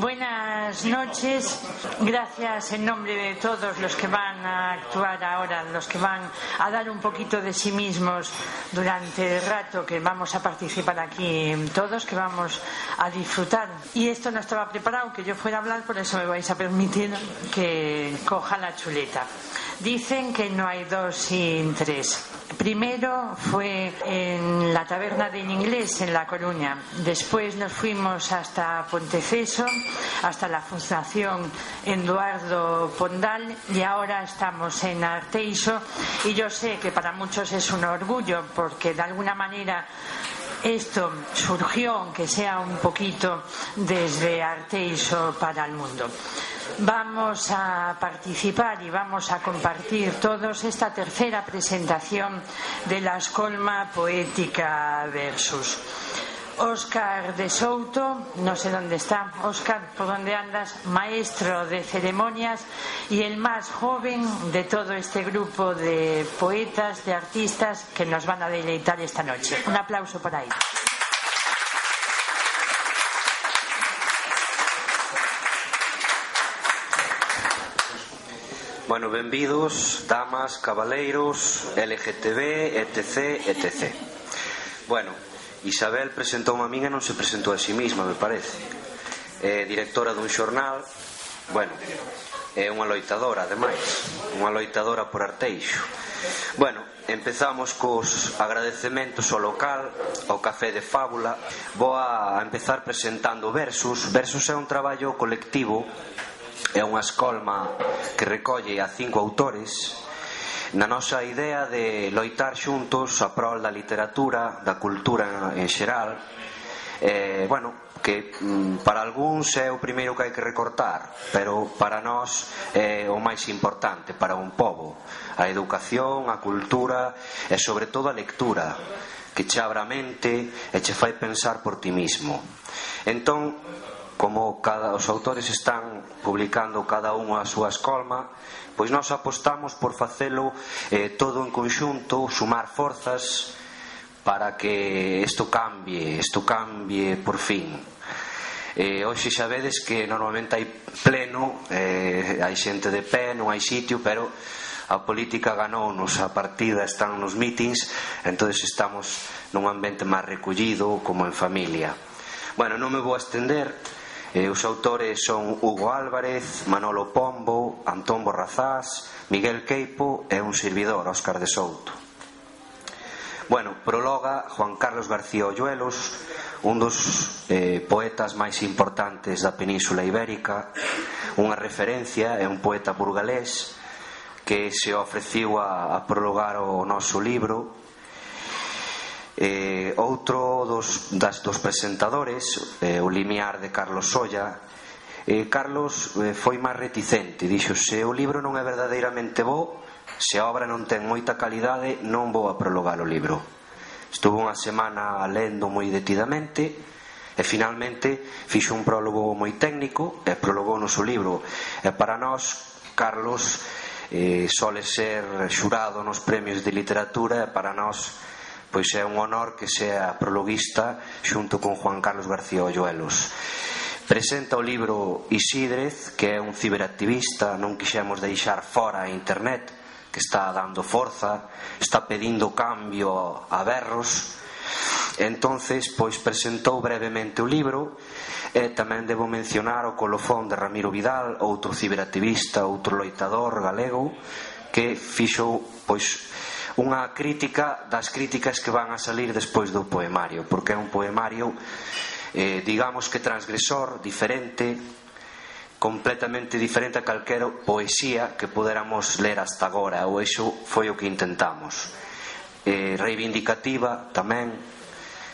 Buenas noches. Gracias en nombre de todos los que van a actuar ahora, los que van a dar un poquito de sí mismos durante el rato que vamos a participar aquí todos, que vamos a disfrutar. Y esto no estaba preparado, que yo fuera a hablar, por eso me vais a permitir que coja la chuleta. Dicen que no hay dos sin tres. Primero fue en la taberna del inglés en La Coruña. Después nos fuimos hasta Ponteceso, hasta la Fundación Eduardo Pondal y ahora estamos en Arteixo. Y yo sé que para muchos es un orgullo porque de alguna manera esto surgió, aunque sea un poquito, desde Arteixo para el mundo. Vamos a participar y vamos a compartir todos esta tercera presentación de la Escolma Poética Versus. Óscar de Souto, no sé dónde está, Óscar, ¿por dónde andas? Maestro de ceremonias y el más joven de todo este grupo de poetas, de artistas que nos van a deleitar esta noche. Un aplauso por ahí. Bueno, benvidos, damas, cabaleiros, LGTB, etc, etc. Bueno, Isabel presentou a min e non se presentou a sí misma, me parece. É directora dun xornal, bueno, é unha loitadora, ademais, unha loitadora por Arteixo. Bueno, empezamos cos agradecementos ao local, ao Café de Fábula. Vou a empezar presentando Versus. Versus é un traballo colectivo é unha escolma que recolle a cinco autores na nosa idea de loitar xuntos a prol da literatura, da cultura en xeral eh, bueno, que mm, para algúns é o primeiro que hai que recortar, pero para nós é o máis importante para un pobo, a educación, a cultura e sobre todo a lectura, que che abra a mente e che fai pensar por ti mismo. Entón, como cada, os autores están publicando cada unha a súa escolma, pois nós apostamos por facelo eh, todo en conxunto, sumar forzas para que isto cambie, isto cambie por fin. Eh, hoxe xa vedes que normalmente hai pleno, eh, hai xente de pé, non hai sitio, pero a política ganounos a partida están nos mítings entonces estamos nun ambiente máis recollido como en familia bueno, non me vou a estender E os autores son Hugo Álvarez, Manolo Pombo, Antón Borrazás, Miguel Queipo e un servidor, Óscar de Souto. Bueno, prologa Juan Carlos García Olluelos, un dos eh, poetas máis importantes da Península Ibérica, unha referencia é un poeta burgalés que se ofreciu a, a prologar o noso libro Eh, outro dos, das, dos presentadores, eh, o limiar de Carlos Solla, eh, Carlos eh, foi máis reticente, dixo se o libro non é verdadeiramente bo, se a obra non ten moita calidade, non vou a prologar o libro. Estuvo unha semana lendo moi detidamente e finalmente fixo un prólogo moi técnico e prologou no seu libro. E para nós, Carlos eh, sole ser xurado nos premios de literatura e para nós pois é un honor que sea prologuista xunto con Juan Carlos García Olluelos. Presenta o libro Isidrez, que é un ciberactivista, non quixemos deixar fora a internet, que está dando forza, está pedindo cambio a berros, entonces pois presentou brevemente o libro e tamén debo mencionar o colofón de Ramiro Vidal, outro ciberactivista, outro loitador galego que fixou pois unha crítica das críticas que van a salir despois do poemario porque é un poemario eh, digamos que transgresor, diferente completamente diferente a calquera poesía que poderamos ler hasta agora ou iso foi o que intentamos. Eh, reivindicativa tamén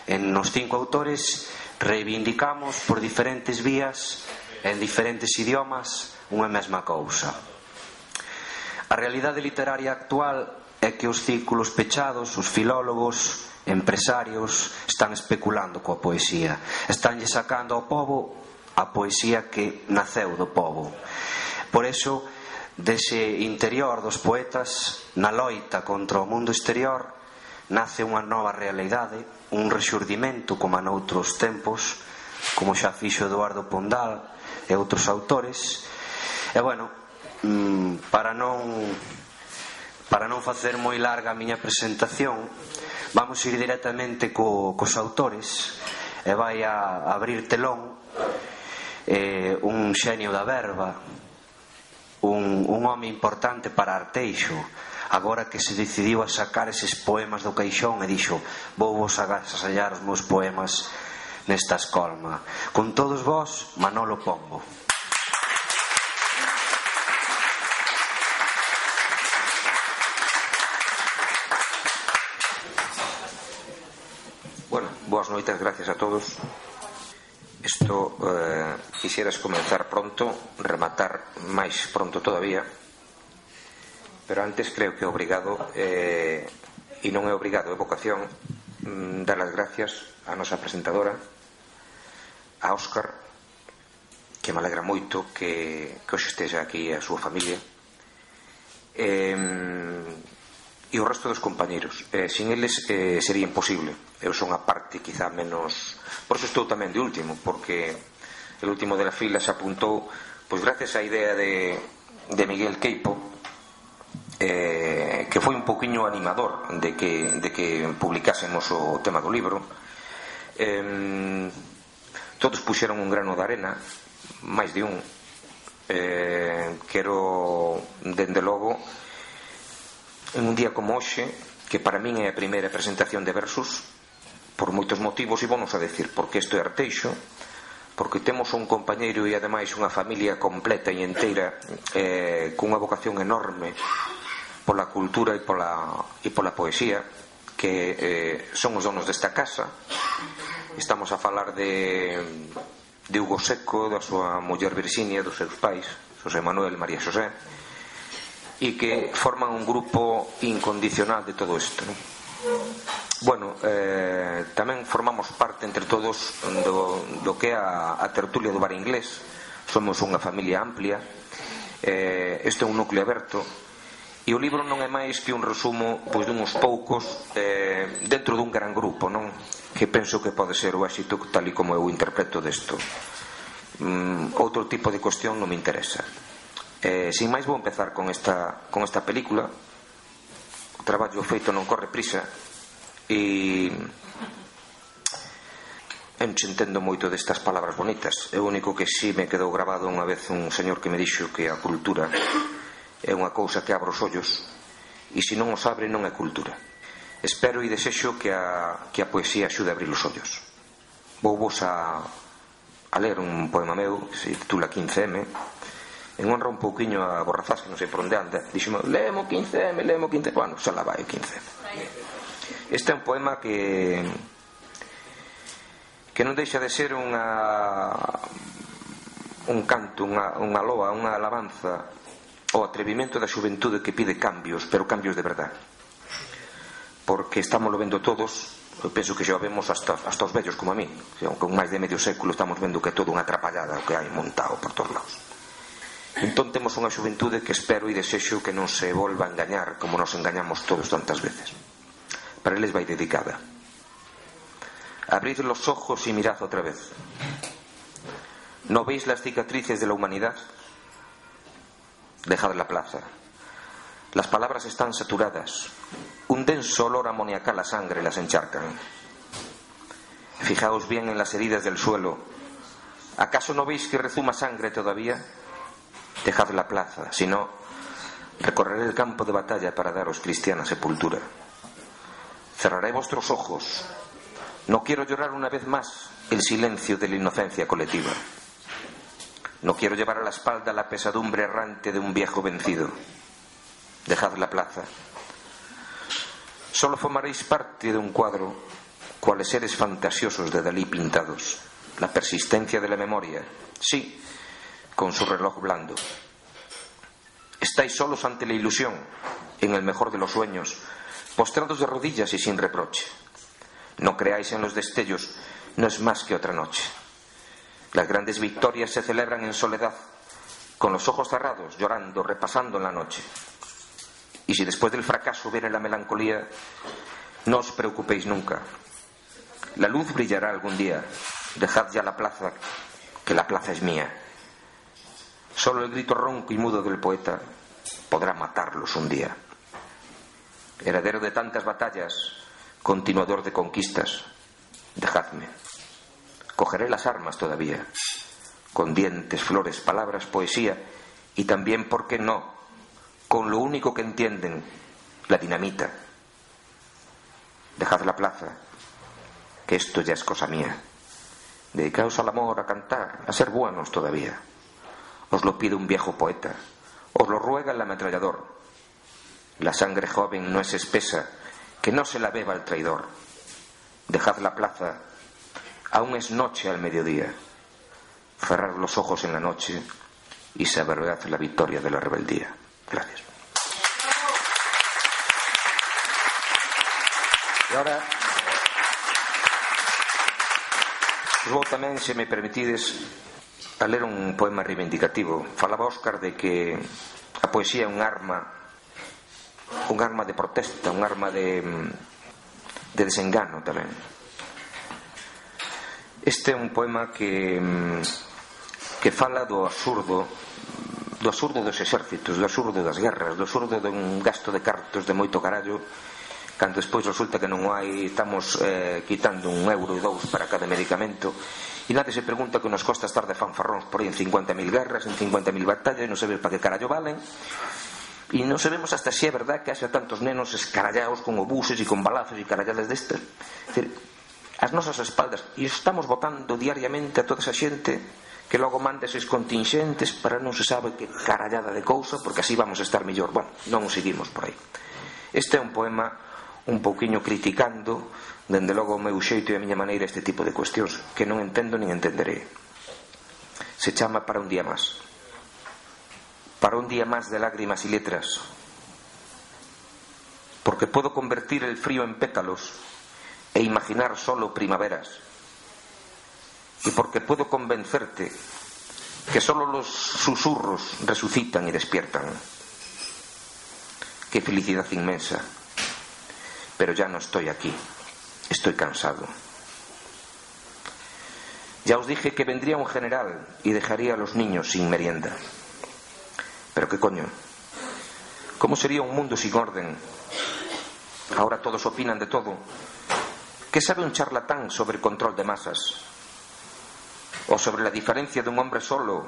en nos cinco autores reivindicamos por diferentes vías en diferentes idiomas unha mesma cousa. A realidade literaria actual é que os círculos pechados, os filólogos, empresarios, están especulando coa poesía. Estánlle sacando ao povo a poesía que naceu do povo. Por eso, dese interior dos poetas, na loita contra o mundo exterior, nace unha nova realidade, un rexurdimento como noutros tempos, como xa fixo Eduardo Pondal e outros autores. E bueno, mm, para non Para non facer moi larga a miña presentación, vamos ir directamente co, cos autores e vai a abrir telón eh, un xenio da verba, un, un home importante para Arteixo, agora que se decidiu a sacar eses poemas do caixón e dixo vou vos agasallar os meus poemas nesta escolma. Con todos vós, Manolo Pombo. Boas noites, gracias a todos. Isto eh, quixeras comenzar pronto, rematar máis pronto todavía, pero antes creo que é obrigado, eh, e non é obrigado, é vocación, mm, dar as gracias á nosa presentadora, a Óscar, que me alegra moito que, que hoxe esteja aquí a súa familia. Eh, e o resto dos compañeros eh, sin eles eh, sería imposible. Eu son a parte quizá menos por eso estou tamén de último porque el último de la fila se apuntou pois gracias á idea de, de Miguel Queipo eh, que foi un poquinho animador de que, de que publicásemos o tema do libro. Eh, todos puxeron un grano de arena máis de un. Eh, quero dende logo en un día como hoxe que para min é a primeira presentación de versos por moitos motivos e vamos a decir porque isto é arteixo porque temos un compañeiro e ademais unha familia completa e enteira eh, cunha vocación enorme pola cultura e pola, e pola poesía que eh, son os donos desta casa. Estamos a falar de de Hugo Seco da súa muller Virginia dos seus pais José Manuel e María José e que forman un grupo incondicional de todo isto. Non? Bueno, eh, tamén formamos parte entre todos do, do que é a, a tertulia do bar inglés somos unha familia amplia eh, este é un núcleo aberto E o libro non é máis que un resumo pois dunhos poucos eh, dentro dun gran grupo, non? Que penso que pode ser o éxito tal e como eu interpreto desto. Mm, outro tipo de cuestión non me interesa. Eh, sin máis vou empezar con esta, con esta película. O traballo feito non corre prisa e eu non entendo moito destas palabras bonitas. É o único que si sí me quedou grabado unha vez un señor que me dixo que a cultura é unha cousa que abre os ollos e se non os abre non é cultura. Espero e desexo que a, que a poesía axude a abrir os ollos. Vou vos a, a ler un poema meu que se titula 15M en honra un pouquiño a Borrazás que non sei por onde anda dixome, lemo 15M, lemo 15M bueno, xa la vai 15M este é un poema que que non deixa de ser unha un canto, unha, unha loa, unha alabanza ao atrevimento da xuventude que pide cambios, pero cambios de verdad. Porque estamos lo vendo todos eu penso que xa vemos hasta, hasta os vellos como a mí con máis de medio século estamos vendo que é todo unha atrapallada o que hai montado por todos lados. Entón temos unha xuventude que espero e desexo que non se volva a engañar como nos engañamos todos tantas veces. Para eles vai dedicada. Abrid los ojos y mirad otra vez. ¿No veis las cicatrices de la humanidad? Dejad la plaza. Las palabras están saturadas. Un denso olor amoniacal la sangre las encharcan. Fijaos bien en las heridas del suelo. ¿Acaso no veis que rezuma sangre todavía? Dejad la plaza, si no, recorreré el campo de batalla para daros cristiana sepultura. Cerraré vuestros ojos. No quiero llorar una vez más el silencio de la inocencia colectiva. No quiero llevar a la espalda la pesadumbre errante de un viejo vencido. Dejad la plaza. Solo formaréis parte de un cuadro, cuales seres fantasiosos de Dalí pintados. La persistencia de la memoria. Sí, con su reloj blando. Estáis solos ante la ilusión, en el mejor de los sueños, postrados de rodillas y sin reproche. No creáis en los destellos, no es más que otra noche. Las grandes victorias se celebran en soledad, con los ojos cerrados, llorando, repasando en la noche. Y si después del fracaso viene la melancolía, no os preocupéis nunca. La luz brillará algún día. Dejad ya la plaza, que la plaza es mía. Solo el grito ronco y mudo del poeta podrá matarlos un día. Heredero de tantas batallas, continuador de conquistas, dejadme. Cogeré las armas todavía, con dientes, flores, palabras, poesía y también, ¿por qué no?, con lo único que entienden, la dinamita. Dejad la plaza, que esto ya es cosa mía. Dedicaos al amor, a cantar, a ser buenos todavía. Os lo pide un viejo poeta, os lo ruega el ametrallador. La sangre joven no es espesa, que no se la beba el traidor. Dejad la plaza, aún es noche al mediodía. Cerrad los ojos en la noche y saboread la victoria de la rebeldía. Gracias. E ahora tamén, se me permitides, a ler un poema reivindicativo. Falaba Óscar de que a poesía é un arma un arma de protesta, un arma de de desengano tamén. Este é un poema que que fala do absurdo do absurdo dos exércitos, do absurdo das guerras, do absurdo dun gasto de cartos de moito carallo cando despois resulta que non hai estamos eh, quitando un euro e dous para cada medicamento e nadie se pregunta que nos costa estar de fanfarróns por aí en 50.000 guerras, en 50.000 batallas e non se ve para que carallo valen. E non sabemos hasta se si é verdad que haxa tantos nenos escarallados con obuses e con balazos e caralladas destas decir, as nosas espaldas e estamos votando diariamente a toda esa xente que logo manda eses contingentes para non se sabe que carallada de cousa porque así vamos a estar mellor. Bueno, non o seguimos por aí. Este é un poema un pouquiño criticando dende logo o meu xeito e a miña maneira este tipo de cuestións que non entendo nin entenderé. Se chama para un día máis. Para un día máis de lágrimas e letras. Porque podo convertir el frío en pétalos e imaginar solo primaveras. Y porque puedo convencerte que solo los susurros resucitan y despiertan. Qué felicidad inmensa pero ya no estoy aquí. Estoy cansado. Ya os dije que vendría un general y dejaría a los niños sin merienda. Pero qué coño. ¿Cómo sería un mundo sin orden? Ahora todos opinan de todo. ¿Qué sabe un charlatán sobre control de masas? ¿O sobre la diferencia de un hombre solo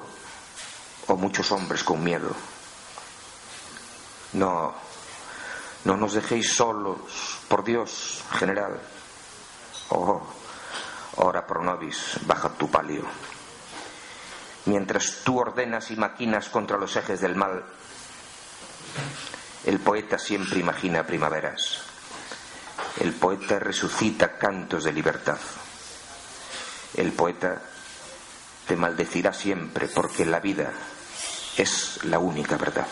o muchos hombres con miedo? No, no nos dejéis solos, por Dios, general. Oh, ora pro nobis, baja tu palio. Mientras tú ordenas y maquinas contra los ejes del mal, el poeta siempre imagina primaveras. El poeta resucita cantos de libertad. El poeta te maldecirá siempre porque la vida es la única verdad.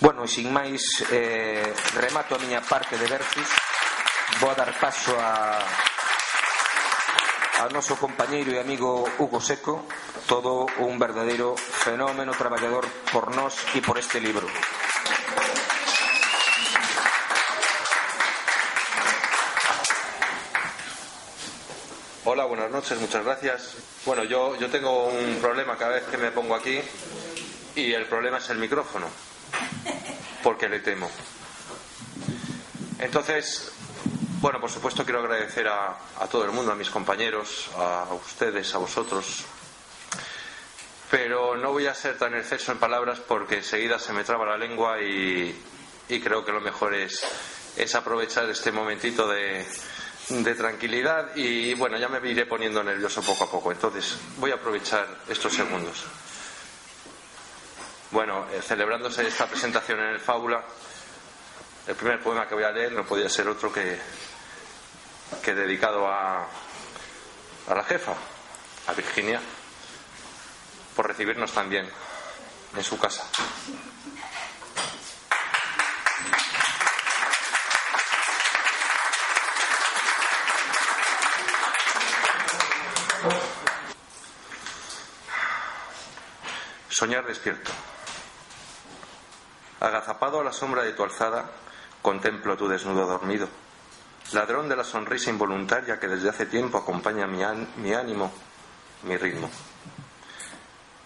Bueno, e sin máis eh, remato a miña parte de versos vou a dar paso a ao noso compañeiro e amigo Hugo Seco todo un verdadeiro fenómeno traballador por nós e por este libro Hola, buenas noches, muchas gracias. Bueno, yo, yo tengo un problema cada vez que me pongo aquí y el problema es el micrófono. Porque le temo. Entonces, bueno, por supuesto quiero agradecer a, todo el mundo, a mis compañeros, a ustedes, a vosotros, pero no voy a ser tan exceso en palabras porque enseguida se me traba la lengua y, creo que lo mejor es, es aprovechar este momentito de tranquilidad y bueno, ya me iré poniendo nervioso poco a poco, entonces voy a aprovechar estos segundos. Bueno, eh, celebrándose esta presentación en el Fábula, el primer poema que voy a leer no podía ser otro que, que dedicado a, a la jefa, a Virginia, por recibirnos también en su casa. Soñar despierto. Agazapado a la sombra de tu alzada, contemplo tu desnudo dormido. Ladrón de la sonrisa involuntaria que desde hace tiempo acompaña mi, ánimo, mi ritmo.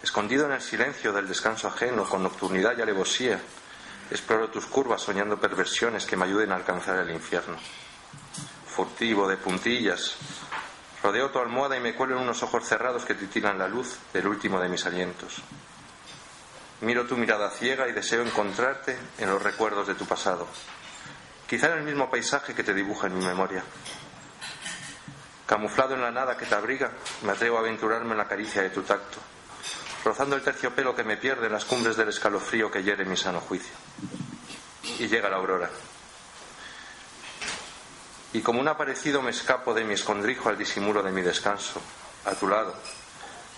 Escondido en el silencio del descanso ajeno, con nocturnidad y alevosía, exploro tus curvas soñando perversiones que me ayuden a alcanzar el infierno. Furtivo de puntillas, rodeo tu almohada y me cuelo en unos ojos cerrados que titilan la luz del último de mis alientos. Miro tu mirada ciega y deseo encontrarte en los recuerdos de tu pasado, quizá en el mismo paisaje que te dibuja en mi memoria. Camuflado en la nada que te abriga, me atrevo a aventurarme en la caricia de tu tacto, rozando el terciopelo que me pierde en las cumbres del escalofrío que hiere mi sano juicio. Y llega la aurora. Y como un aparecido me escapo de mi escondrijo al disimulo de mi descanso, a tu lado,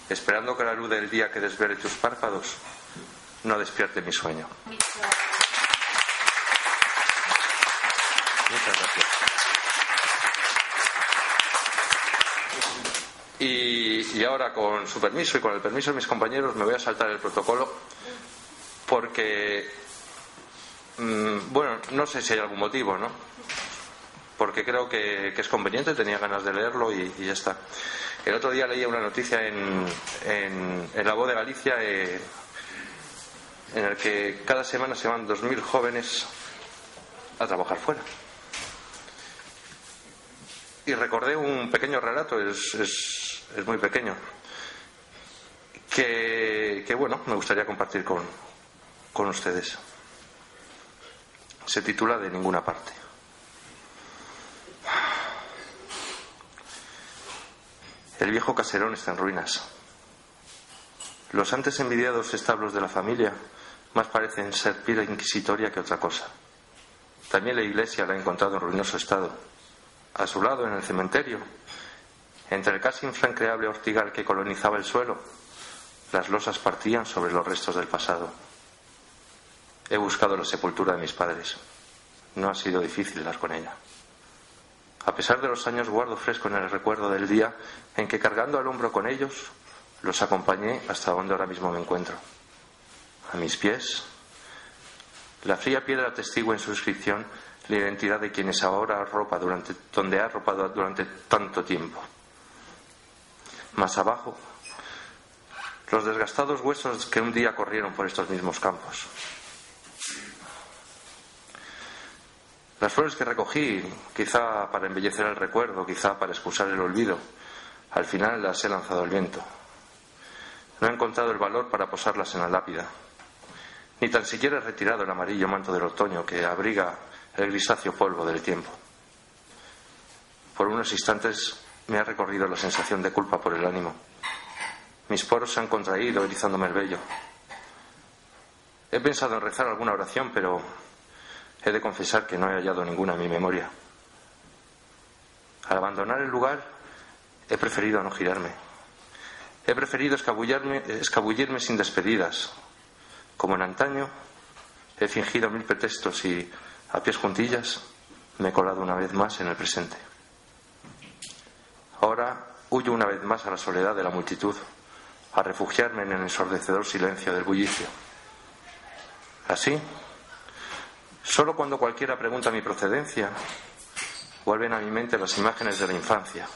esperando que la luz del día que desvele tus párpados no despierte mi sueño. Muchas gracias. Y, ahora, con su permiso y con el permiso de mis compañeros, me voy a saltar el protocolo porque, mmm, bueno, no sé si hay algún motivo, ¿no? Porque creo que, es conveniente, tenía ganas de leerlo y, ya está. El otro día leía una noticia en, La Voz de Galicia. Eh, en el que cada semana se van 2.000 jóvenes a trabajar fuera. Y recordé un pequeño relato, es, es, es muy pequeño, que, que, bueno, me gustaría compartir con, con ustedes. Se titula De ninguna parte. El viejo caserón está en ruinas. Los antes envidiados establos de la familia más parecen ser pila inquisitoria que otra cosa. También la iglesia la ha encontrado en ruinoso estado. A su lado, en el cementerio, entre el casi infranqueable ortigal que colonizaba el suelo, las losas partían sobre los restos del pasado. He buscado la sepultura de mis padres. No ha sido difícil dar con ella. A pesar de los años guardo fresco en el recuerdo del día en que cargando al hombro con ellos los acompañé hasta donde ahora mismo me encuentro a mis pies. La fría piedra atestigua en su inscripción la identidad de quienes ahora arropa durante, donde ha arropado durante tanto tiempo. Más abajo, los desgastados huesos que un día corrieron por estos mismos campos. Las flores que recogí, quizá para embellecer el recuerdo, quizá para excusar el olvido, al final las he lanzado al viento. No he encontrado el valor para posarlas en la lápida ni tan siquiera he retirado el amarillo manto del otoño que abriga el grisáceo polvo del tiempo. Por unos instantes me ha recorrido la sensación de culpa por el ánimo. Mis poros se han contraído, erizándome el vello. He pensado en rezar alguna oración, pero he de confesar que no he hallado ninguna en mi memoria. Al abandonar el lugar, he preferido no girarme. He preferido escabullirme sin despedidas, como en antaño, he fingido mil pretextos y, a pies juntillas, me he colado una vez más en el presente. Ahora huyo una vez más a la soledad de la multitud, a refugiarme en el ensordecedor silencio del bullicio. Así, solo cuando cualquiera pregunta mi procedencia, vuelven a mi mente las imágenes de la infancia.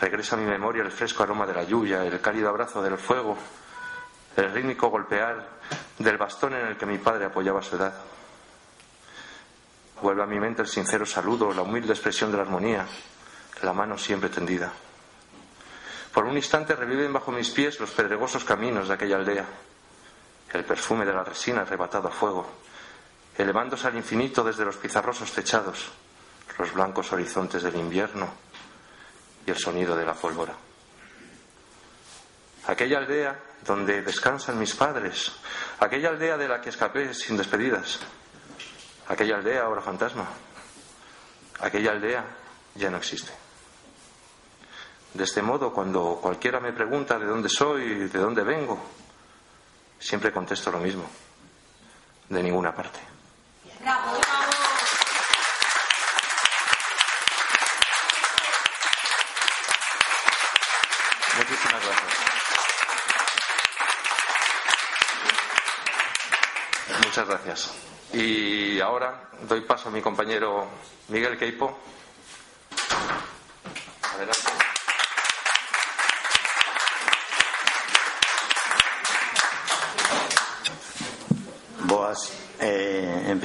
Regresa a mi memoria el fresco aroma de la lluvia, el cálido abrazo del fuego el rítmico golpear del bastón en el que mi padre apoyaba su edad. Vuelve a mi mente el sincero saludo, la humilde expresión de la armonía, la mano siempre tendida. Por un instante reviven bajo mis pies los pedregosos caminos de aquella aldea, el perfume de la resina arrebatado a fuego, elevándose al infinito desde los pizarrosos techados, los blancos horizontes del invierno y el sonido de la pólvora. Aquella aldea donde descansan mis padres, aquella aldea de la que escapé sin despedidas, aquella aldea ahora fantasma, aquella aldea ya no existe. De este modo, cuando cualquiera me pregunta de dónde soy, de dónde vengo, siempre contesto lo mismo. De ninguna parte. Muchas gracias. Y ahora doy paso a mi compañero Miguel Queipo.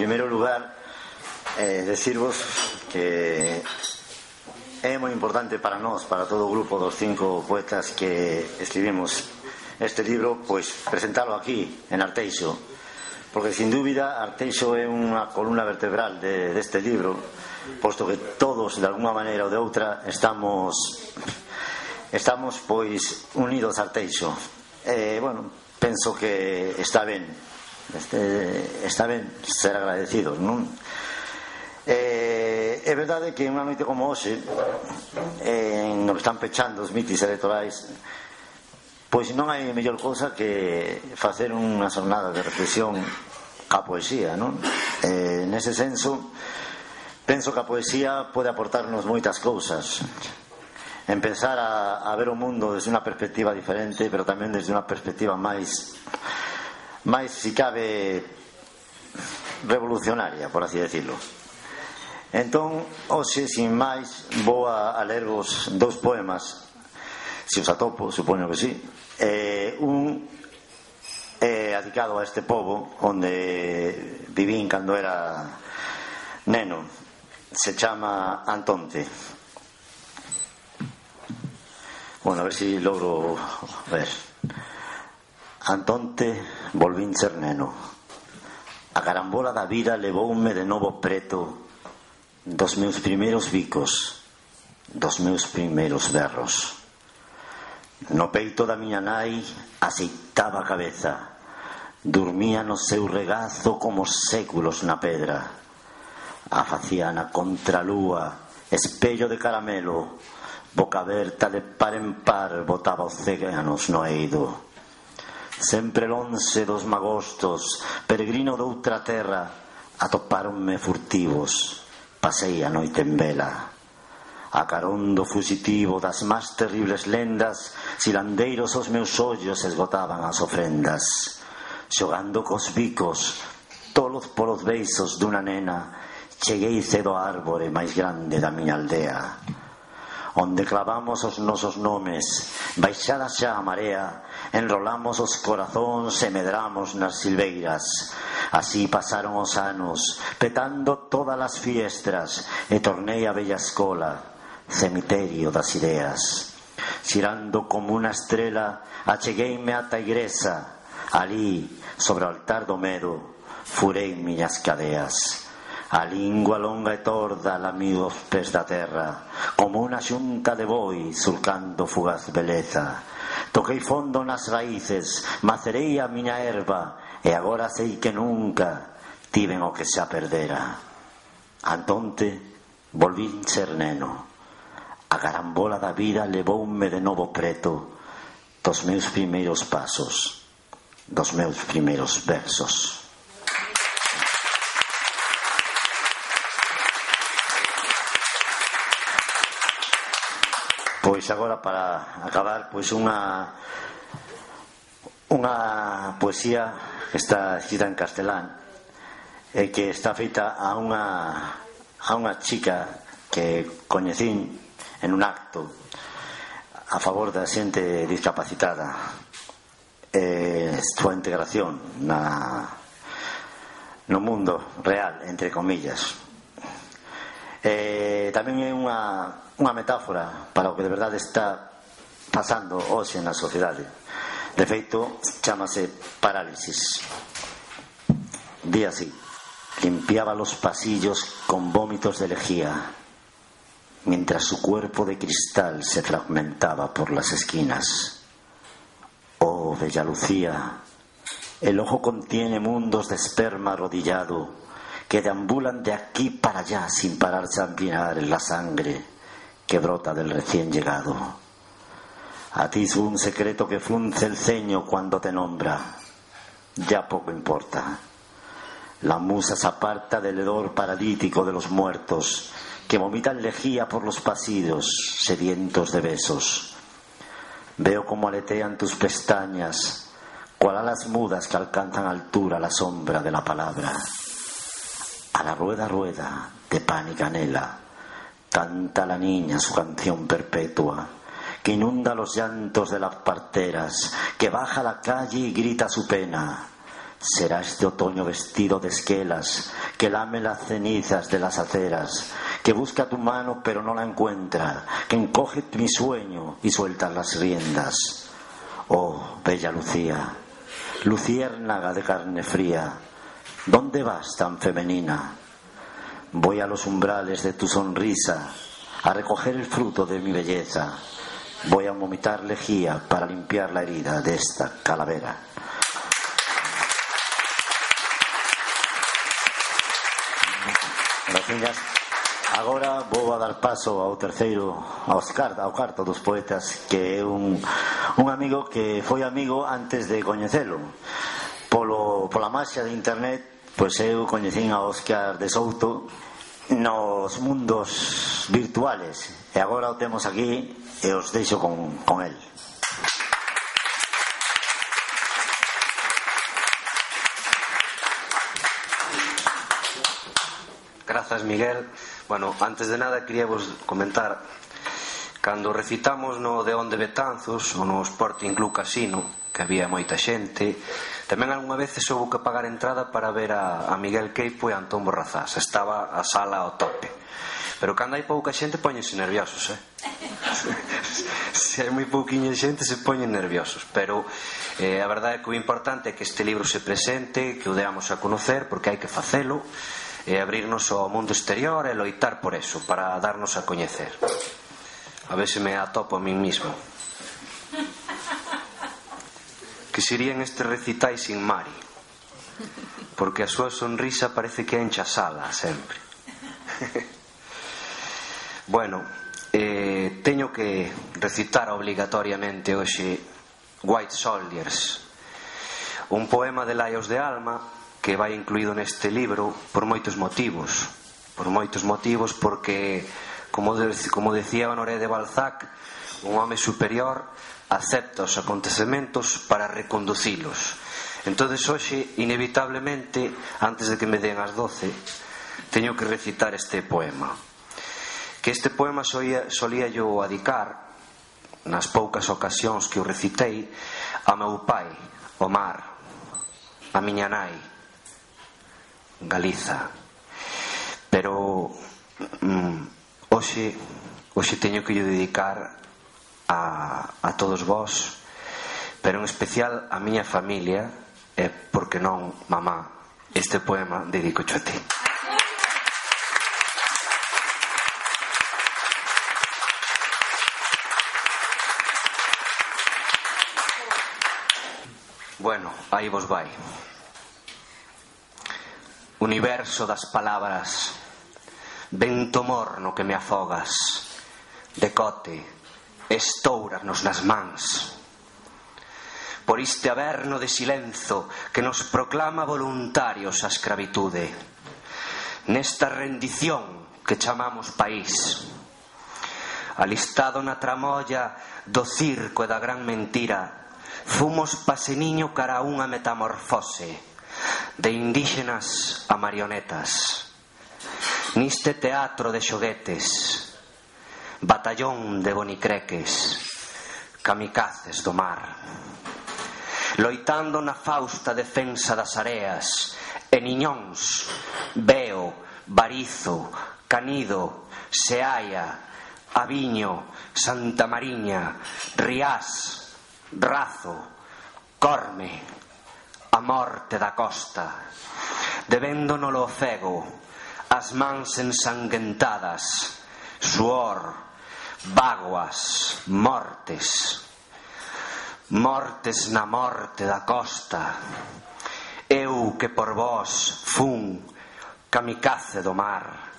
primeiro lugar, eh, decirvos que é moi importante para nós, para todo o grupo dos cinco poetas que escribimos este libro, pois presentalo aquí, en Arteixo, porque sin dúbida Arteixo é unha columna vertebral de, deste libro, posto que todos, de alguna maneira ou de outra, estamos estamos pois unidos a Arteixo. Eh, bueno, penso que está ben este, está ben ser agradecidos non eh, é verdade que unha noite como hoxe en eh, que están pechando os mitis electorais pois non hai mellor cousa que facer unha xornada de reflexión ca poesía non? Eh, nese senso penso que a poesía pode aportarnos moitas cousas en pensar a, a ver o mundo desde unha perspectiva diferente pero tamén desde unha perspectiva máis máis, si cabe, revolucionaria, por así decirlo. Entón, hoxe, sin máis, vou a, a lervos dous poemas, se os atopo, supoño que sí, eh, un eh, adicado a este povo onde vivín cando era neno. Se chama Antonte. Bueno, a ver se si logro ver. Antonte volvín ser neno. A carambola da vida levoume de novo preto dos meus primeiros bicos, dos meus primeiros berros. No peito da miña nai aceitaba a cabeza, dormía no seu regazo como séculos na pedra. A facía na contralúa, espello de caramelo, boca aberta de par en par botaba os ceganos no eido sempre lonxe dos magostos, peregrino doutra terra, atoparonme furtivos, pasei a noite en vela. A carón do das máis terribles lendas, silandeiros os meus ollos esgotaban as ofrendas. Xogando cos bicos, tolos polos beisos dunha nena, cheguei cedo á árbore máis grande da miña aldea onde clavamos os nosos nomes, baixada xa a marea, enrolamos os corazóns e medramos nas silveiras. Así pasaron os anos, petando todas as fiestras, e tornei a bella escola, cemiterio das ideas. Xirando como unha estrela, achegueime ata a igresa, ali, sobre o altar do medo, furei miñas cadeas. A lingua longa e torda lamiu os pés da terra, como unha xunta de boi sulcando fugaz beleza. Toquei fondo nas raíces, macerei a miña erva, e agora sei que nunca tiven o que xa perdera. Antonte, volvín ser neno. A carambola da vida levoume de novo preto dos meus primeiros pasos, dos meus primeiros versos. Pois agora para acabar, pois unha unha poesía que está escrita en castelán e que está feita a unha a unha chica que coñecín en un acto a favor da xente discapacitada. E súa integración na no mundo real, entre comillas. E tamén é metáfora para o que de verdade está pasando hoxe na sociedade. De feito, chamase parálisis. Día así, limpiaba los pasillos con vómitos de lejía, mientras su cuerpo de cristal se fragmentaba por las esquinas. Oh, bella Lucía, el ojo contiene mundos de esperma arrodillado que deambulan de aquí para allá sin parar de sanguinar en la sangre que brota del recién llegado. Atisbo un secreto que frunce el ceño cuando te nombra. Ya poco importa. La musa se aparta del hedor paralítico de los muertos, que vomitan lejía por los pasillos, sedientos de besos. Veo cómo aletean tus pestañas, cual alas mudas que alcanzan altura la sombra de la palabra. A la rueda rueda de pan y canela, canta la niña su canción perpetua, que inunda los llantos de las parteras, que baja a la calle y grita su pena. Será este otoño vestido de esquelas, que lame las cenizas de las aceras, que busca tu mano pero no la encuentra, que encoge mi sueño y suelta las riendas. Oh, bella Lucía, luciérnaga de carne fría, ¿Dónde vas tan femenina? Voy a los umbrales de tu sonrisa a recoger el fruto de mi belleza. Voy a vomitar lejía para limpiar la herida de esta calavera. Gracias. Agora vou a dar paso ao terceiro ao carta, ao carto dos poetas que é un, un amigo que foi amigo antes de coñecelo polo Pola marxa de internet, pois eu coñecín a Óscar de Souto nos mundos virtuales. E agora o temos aquí e os deixo con, con el. Grazas, Miguel. Bueno, antes de nada, quería vos comentar Cando recitamos no de onde Betanzos ou no Sporting Club Casino, que había moita xente, tamén algunha vez houve que pagar entrada para ver a, a Miguel Queipo e a Antón Borrazás. Estaba a sala ao tope. Pero cando hai pouca xente poñense nerviosos, eh? se hai moi pouquiña xente se poñen nerviosos, pero eh, a verdade é que o importante é que este libro se presente, que o deamos a conocer, porque hai que facelo, e abrirnos ao mundo exterior e loitar por eso, para darnos a coñecer a ver se me atopo a mí mismo. Que serían estes recitais sin Mari? Porque a súa sonrisa parece que encha sala sempre. bueno, eh, teño que recitar obligatoriamente hoxe White Soldiers, un poema de Laios de Alma que vai incluído neste libro por moitos motivos por moitos motivos porque como, de, como decía Honoré de Balzac, un home superior acepta os acontecementos para reconducilos. Entonces hoxe, inevitablemente, antes de que me den as doce, teño que recitar este poema. Que este poema solía, solía yo adicar nas poucas ocasións que o recitei a meu pai, o mar, a miña nai, Galiza. Pero mm, Hoxe, hoxe teño que lle dedicar a, a todos vós, pero en especial a miña familia, e porque non, mamá, este poema dedico a ti. Bueno, aí vos vai. Universo das palabras Vento morno que me afogas, decote, estouranos nas mans. Por iste averno de silenzo que nos proclama voluntarios a escravitude. Nesta rendición que chamamos país. Alistado na tramolla do circo e da gran mentira, fomos paseniño cara a unha metamorfose de indígenas a marionetas. Niste teatro de xoguetes, batallón de bonicreques, kamikazes do mar. Loitando na fausta defensa das areas, e niñóns, veo, barizo, canido, seaia, aviño, Santa Mariña, Riás, Razo, Corme, a morte da costa, debéndonolo o cego, as mans ensanguentadas, suor, vaguas, mortes, mortes na morte da costa. Eu que por vós fun kamikaze do mar,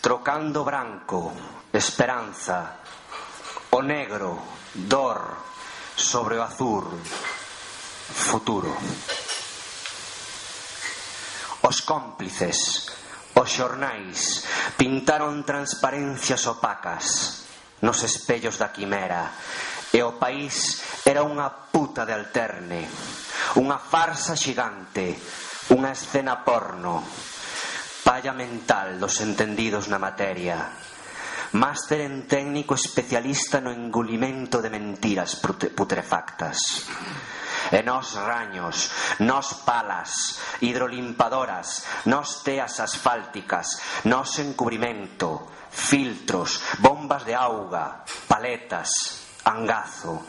trocando branco, esperanza, o negro, dor, sobre o azul, futuro. Os cómplices Os xornais pintaron transparencias opacas nos espellos da quimera e o país era unha puta de alterne, unha farsa xigante, unha escena porno, palla mental dos entendidos na materia, máster en técnico especialista no engulimento de mentiras putrefactas e nós raños, nós palas, hidrolimpadoras, nós teas asfálticas, nós encubrimento, filtros, bombas de auga, paletas, angazo,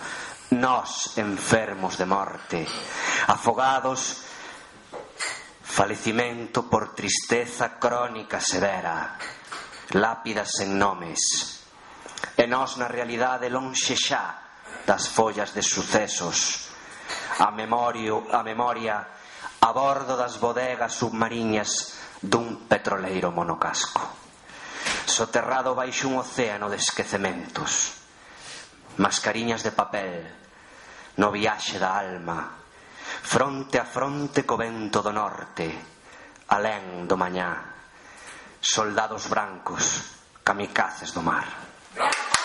nós enfermos de morte, afogados falecimento por tristeza crónica severa, lápidas sen nomes. E nós na realidade lonxe xa das follas de sucesos a, memorio, a memoria a bordo das bodegas submariñas dun petroleiro monocasco soterrado baixo un océano de esquecementos mascariñas de papel no viaxe da alma fronte a fronte co vento do norte alén do mañá soldados brancos kamikazes do mar Gracias.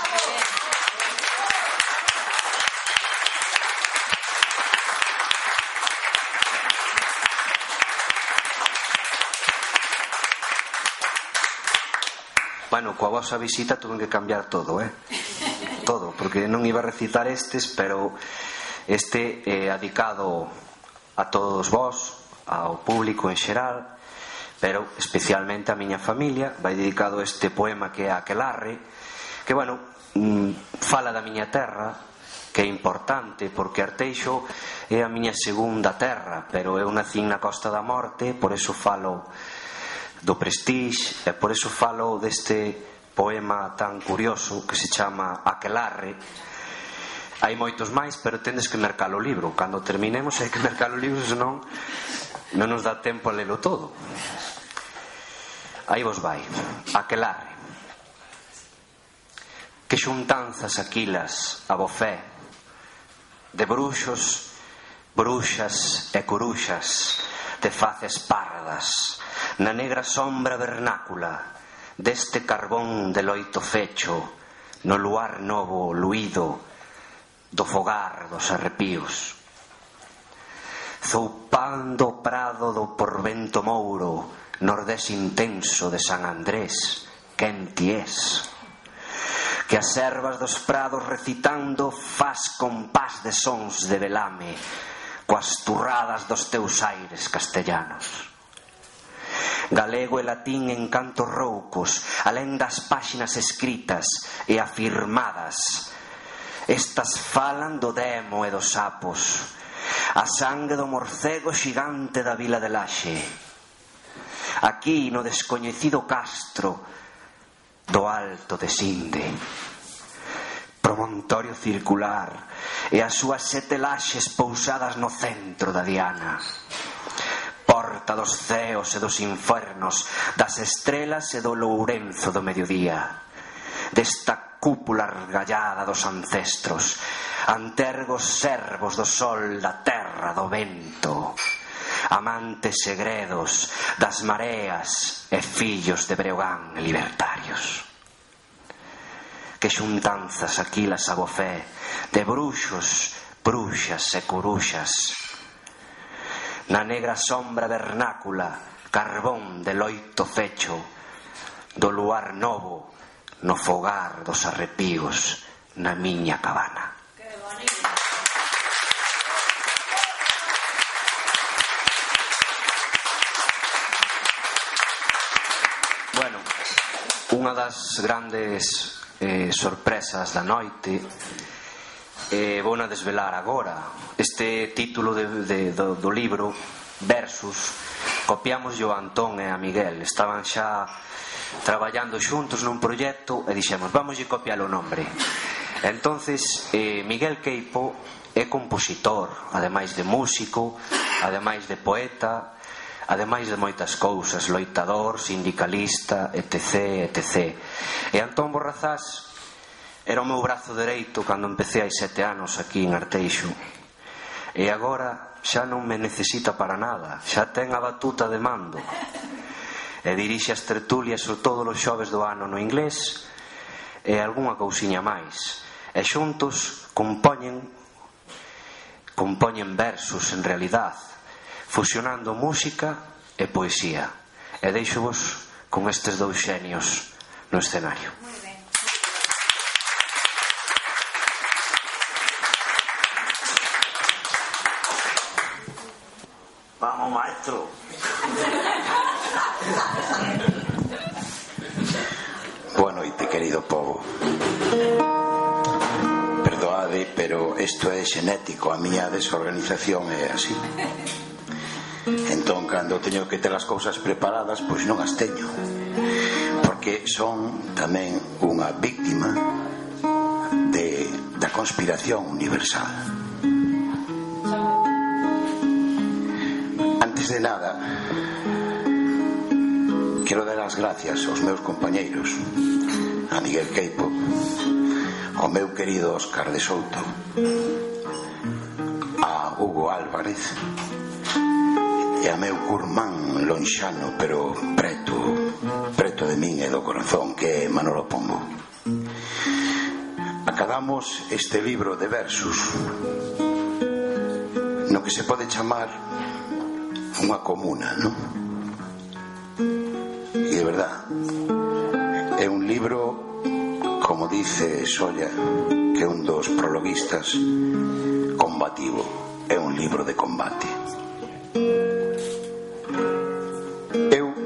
Bueno, coa vosa visita tuve que cambiar todo, eh? Todo, porque non iba a recitar estes, pero este é eh, adicado a todos vós, ao público en xeral, pero especialmente a miña familia, vai dedicado este poema que é Aquelarre, que, bueno, mm, fala da miña terra, que é importante porque Arteixo é a miña segunda terra, pero eu nací na Costa da Morte, por eso falo do Prestige e por eso falo deste poema tan curioso que se chama Aquelarre. Hai moitos máis pero tendes que mercar o libro. Cando terminemos hai que mercar o libro senón non nos dá tempo a lelo todo. Aí vos vai. Aquelarre. Que xuntanzas aquilas a bofé de bruxos bruxas e coruxas de faces pardas na negra sombra vernácula deste carbón de loito fecho no luar novo luído do fogar dos arrepíos zoupando o prado do porvento mouro nordés intenso de San Andrés quen ti es que as ervas dos prados recitando faz compás de sons de velame coas turradas dos teus aires castellanos galego e latín en cantos roucos, alén das páxinas escritas e afirmadas. Estas falan do demo e dos sapos, a sangue do morcego xigante da vila de Laxe. Aquí, no descoñecido castro do alto de Sinde promontorio circular e as súas sete laxes pousadas no centro da diana porta dos ceos e dos infernos, das estrelas e do lourenzo do mediodía, desta cúpula argallada dos ancestros, antergos servos do sol, da terra, do vento, amantes segredos das mareas e fillos de Breogán libertarios. Que xuntanzas aquilas a bofé de bruxos, bruxas e coruxas na negra sombra vernácula, carbón de loito fecho, do luar novo, no fogar dos arrepíos na miña cabana. Bueno, unha das grandes eh, sorpresas da noite eh, vona desvelar agora este título de, de, do, do libro Versus. Copiamos a Antón e a Miguel. Estaban xa traballando xuntos nun proxecto e dixemos vamos copiar o nombre. Entonces eh, Miguel Queipo é compositor ademais de músico ademais de poeta ademais de moitas cousas loitador, sindicalista, etc, etc. E Antón Borrazás Era o meu brazo dereito cando empecé hai sete anos aquí en Arteixo. E agora xa non me necesita para nada, xa ten a batuta de mando. E dirixe as tertulias o todos os xoves do ano no inglés e algunha cousiña máis. E xuntos compoñen compoñen versos en realidad, fusionando música e poesía. E deixo vos con estes dous xenios no escenario. querido povo. Perdoade pero isto é xenético a miña desorganización é así. Entón cando teño que ter as cousas preparadas pois non as teño porque son tamén unha víctima de, da conspiración universal. Antes de nada quero dar as gracias aos meus compañeiros a Miguel Queipo, ao meu querido Óscar de Souto, a Hugo Álvarez. E a meu curmán lonxano pero preto preto de min e do corazón que é Manolo Pombo. Acabamos este libro de versos no que se pode chamar unha comuna non? e de verdad É un libro, como dice Solla, que é un dos prologuistas, combativo, é un libro de combate. Eu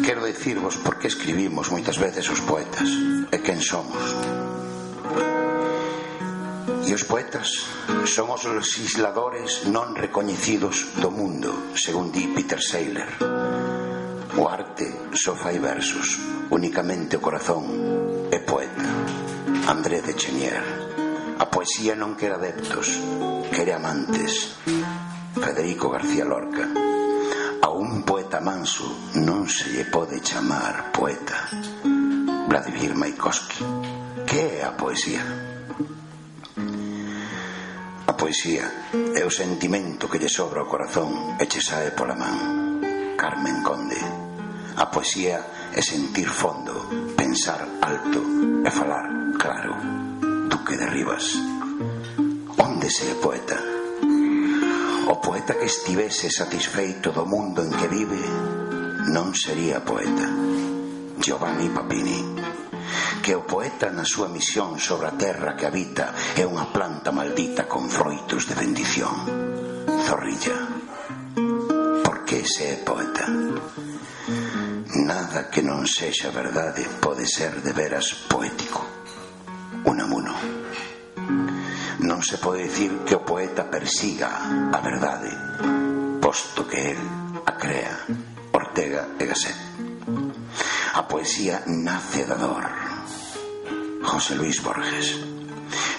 quero dicirvos por que escribimos moitas veces os poetas e quen somos. E os poetas son os legisladores non recoñecidos do mundo, segundo di Peter Saylor O arte só fai versos, únicamente o corazón é poeta. André de Chenier. A poesía non quere adeptos, quere amantes. Federico García Lorca. A un poeta manso non se lle pode chamar poeta. Vladimir Maikoski. Que é a poesía? A poesía é o sentimento que lle sobra ao corazón e che sae pola man. Carmen Conde. A poesía é sentir fondo, pensar alto e falar claro. Duque de Rivas. Onde se é poeta? O poeta que estivese satisfeito do mundo en que vive non sería poeta. Giovanni Papini que o poeta na súa misión sobre a terra que habita é unha planta maldita con froitos de bendición. Zorrilla, por que se é poeta? Nada que non sexa verdade pode ser de veras poético. Unamuno. Non se pode dicir que o poeta persiga a verdade, posto que el a crea Ortega e Gasset. A poesía nace da dor. José Luis Borges.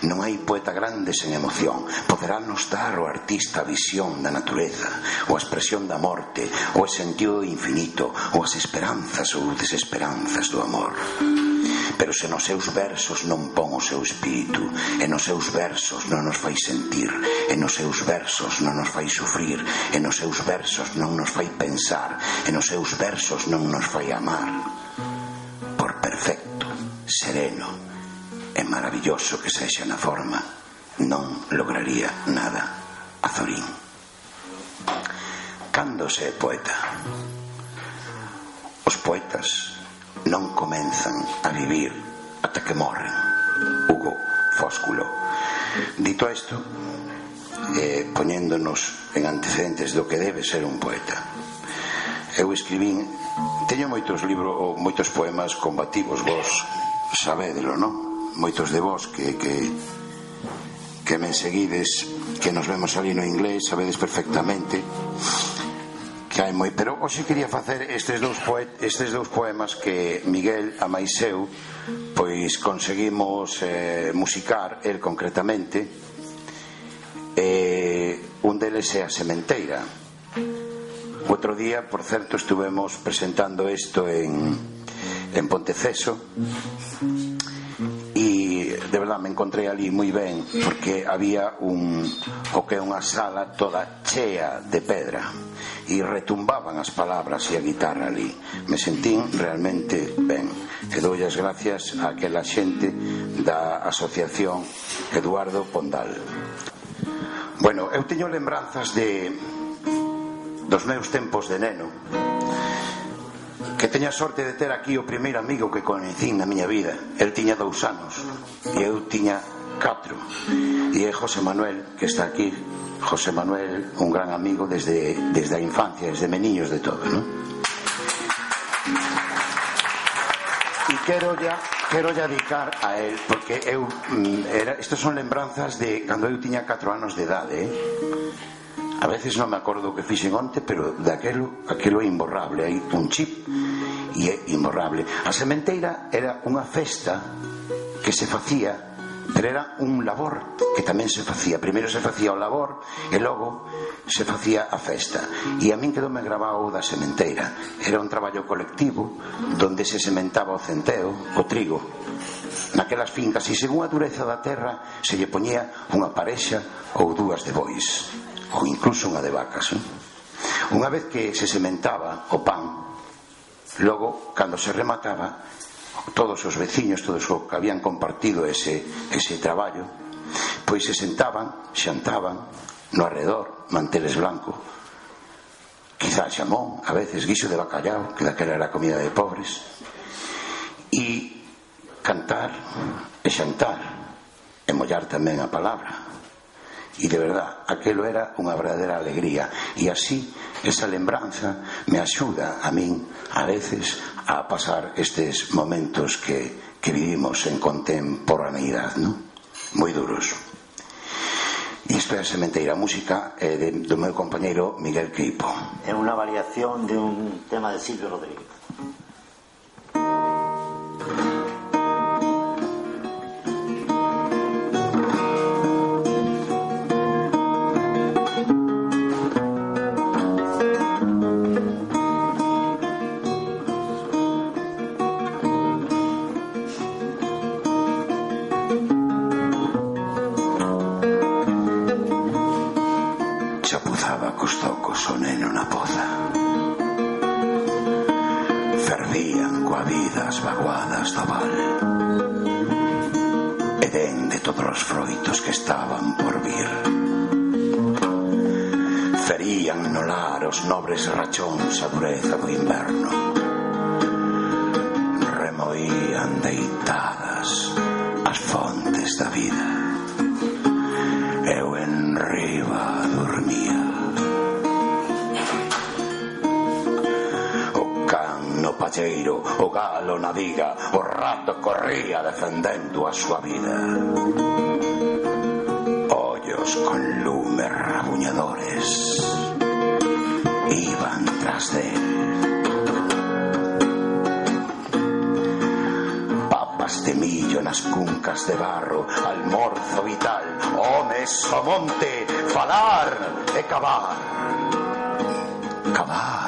Non hai poeta grande sen emoción. Poderános dar o artista a visión da natureza, ou a expresión da morte, ou o sentido do infinito, ou as esperanzas ou desesperanzas do amor. Pero se nos seus versos non pon o seu espírito, e nos seus versos non nos fai sentir, e nos seus versos non nos fai sufrir, e nos seus versos non nos fai pensar, e nos seus versos non nos fai amar, por perfecto, sereno, É maravilloso que sexa na forma. Non lograría nada. Azorín. Cando se é poeta? Os poetas non comenzan a vivir ata que morren. Hugo Fósculo. Dito isto, eh, poñéndonos en antecedentes do que debe ser un poeta. Eu escribín, teño moitos libros ou moitos poemas combativos, vos sabédelo, non? moitos de vos que, que, que me seguides que nos vemos ali no inglés sabedes perfectamente que hai moi pero hoxe quería facer estes dous, poet, estes dous poemas que Miguel Amaiseu eu pois conseguimos eh, musicar el concretamente eh, un deles é a sementeira. Outro día por certo estuvemos presentando isto en, en Ponteceso e de verdad me encontrei ali moi ben porque había un o que é unha sala toda chea de pedra e retumbaban as palabras e a guitarra ali. Me sentín realmente ben. E dou as gracias a aquela xente da asociación Eduardo Pondal. Bueno, eu teño lembranzas de dos meus tempos de neno que teña sorte de ter aquí o primeiro amigo que coñecín na miña vida el tiña dous anos e eu tiña catro e é José Manuel que está aquí José Manuel, un gran amigo desde, desde a infancia, desde meniños de todo ¿no? e quero ya quero ya dedicar a él porque eu mm, era, estas son lembranzas de cando eu tiña 4 anos de idade eh? A veces non me acordo o que fixen onte, pero daquelo, aquelo é imborrable, hai un chip e é imborrable. A sementeira era unha festa que se facía pero era un labor que tamén se facía. Primeiro se facía o labor e logo se facía a festa. E a min quedoume grabado da sementeira. Era un traballo colectivo donde se sementaba o centeo o trigo. Naquelas fincas e según a dureza da terra se lle poñía unha parexa ou dúas de bois ou incluso unha de vacas. Eh? Unha vez que se sementaba o pan, logo, cando se remataba, todos os veciños, todos os que habían compartido ese, ese traballo, pois se sentaban, xantaban no arredor, manteles blanco, quizá xamón, a veces guiso de bacallao, que daquela era a comida de pobres, e cantar e xantar e mollar tamén a palabra E de verdad, aquelo era unha verdadeira alegría. E así, esa lembranza me axuda a min, a veces, a pasar estes momentos que, que vivimos en contemporaneidade, non? Moi duros. Isto é a sementeira música eh, de, do meu compañeiro Miguel Quipo É unha variación de un tema de Silvio Rodríguez. por vía. Ferían no lar os nobres rachóns a dureza do inverno. Remoían deitadas as fontes da vida. Eu en riba dormía pacheiro, o galo na diga, o rato corría defendendo a súa vida. Con lume rabuñadores. Iban tras de Papas de millo nas cuncas de barro Almorzo vital Homes o monte Falar. E cavar Cavar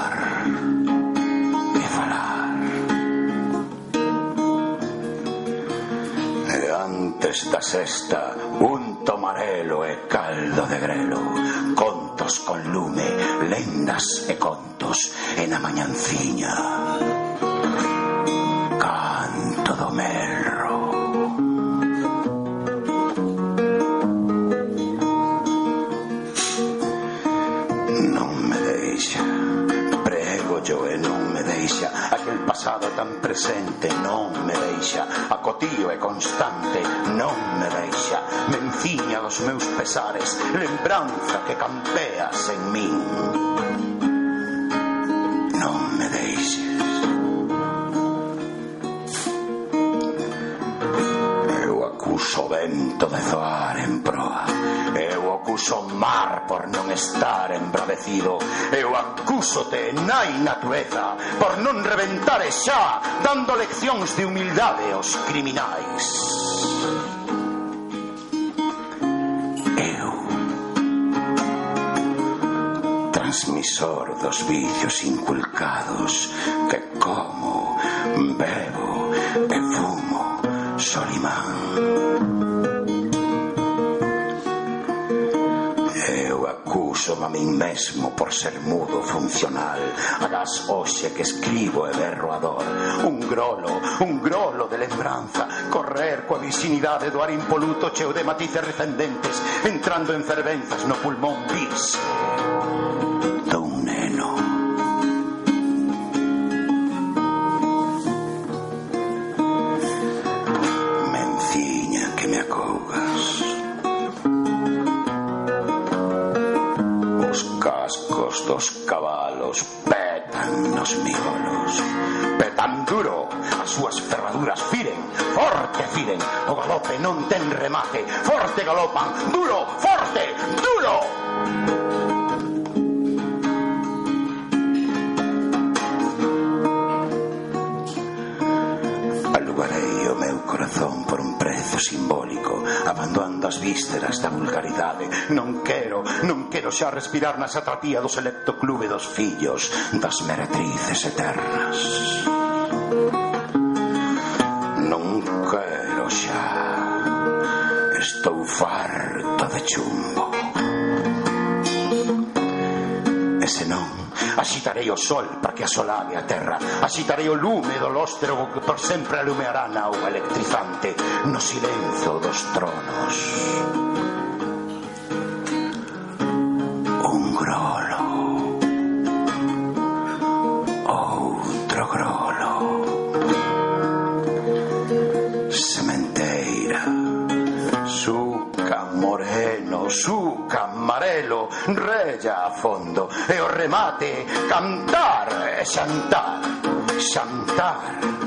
da sesta un tomarelo e caldo de grelo contos con lume lendas e contos e na mañanciña canto do merro pasado tan presente non me deixa. Acotío e constante non me deixa. Menciña dos meus pesares lembranza que campeas en min non me deixes. Eu acuso o vento de zoar en acuso mar por non estar embravecido. Eu acúsote, nai natureza Por non reventar xa Dando leccións de humildade aos criminais. Eu Transmisor dos vicios inculcados Que como, bebo e fumo Solimán. acuso a min mesmo por ser mudo funcional. Agás hoxe que escribo e berro a dor. Un grolo, un grolo de lembranza. Correr coa vicinidade do ar impoluto Cheo de matices recendentes. Entrando en fervenzas no pulmón bis. dos cabalos petan nos migolos Petan duro, as súas ferraduras firen Forte firen, o galope non ten remate Forte galopan, duro, forte, duro. Corazón simbólico Abandonando as vísceras da vulgaridade. Non quero, non quero xa respirar na satrapía do selecto clube dos fillos Das meretrices eternas. Non quero xa. Estou farto de chumbo. Axitarei o sol para que asolade a terra. Axitarei o lume do lóstrego que por sempre alumeará na auga electrizante No silencio dos tronos. marcha a fondo. E o remate cantar e xantar xantar.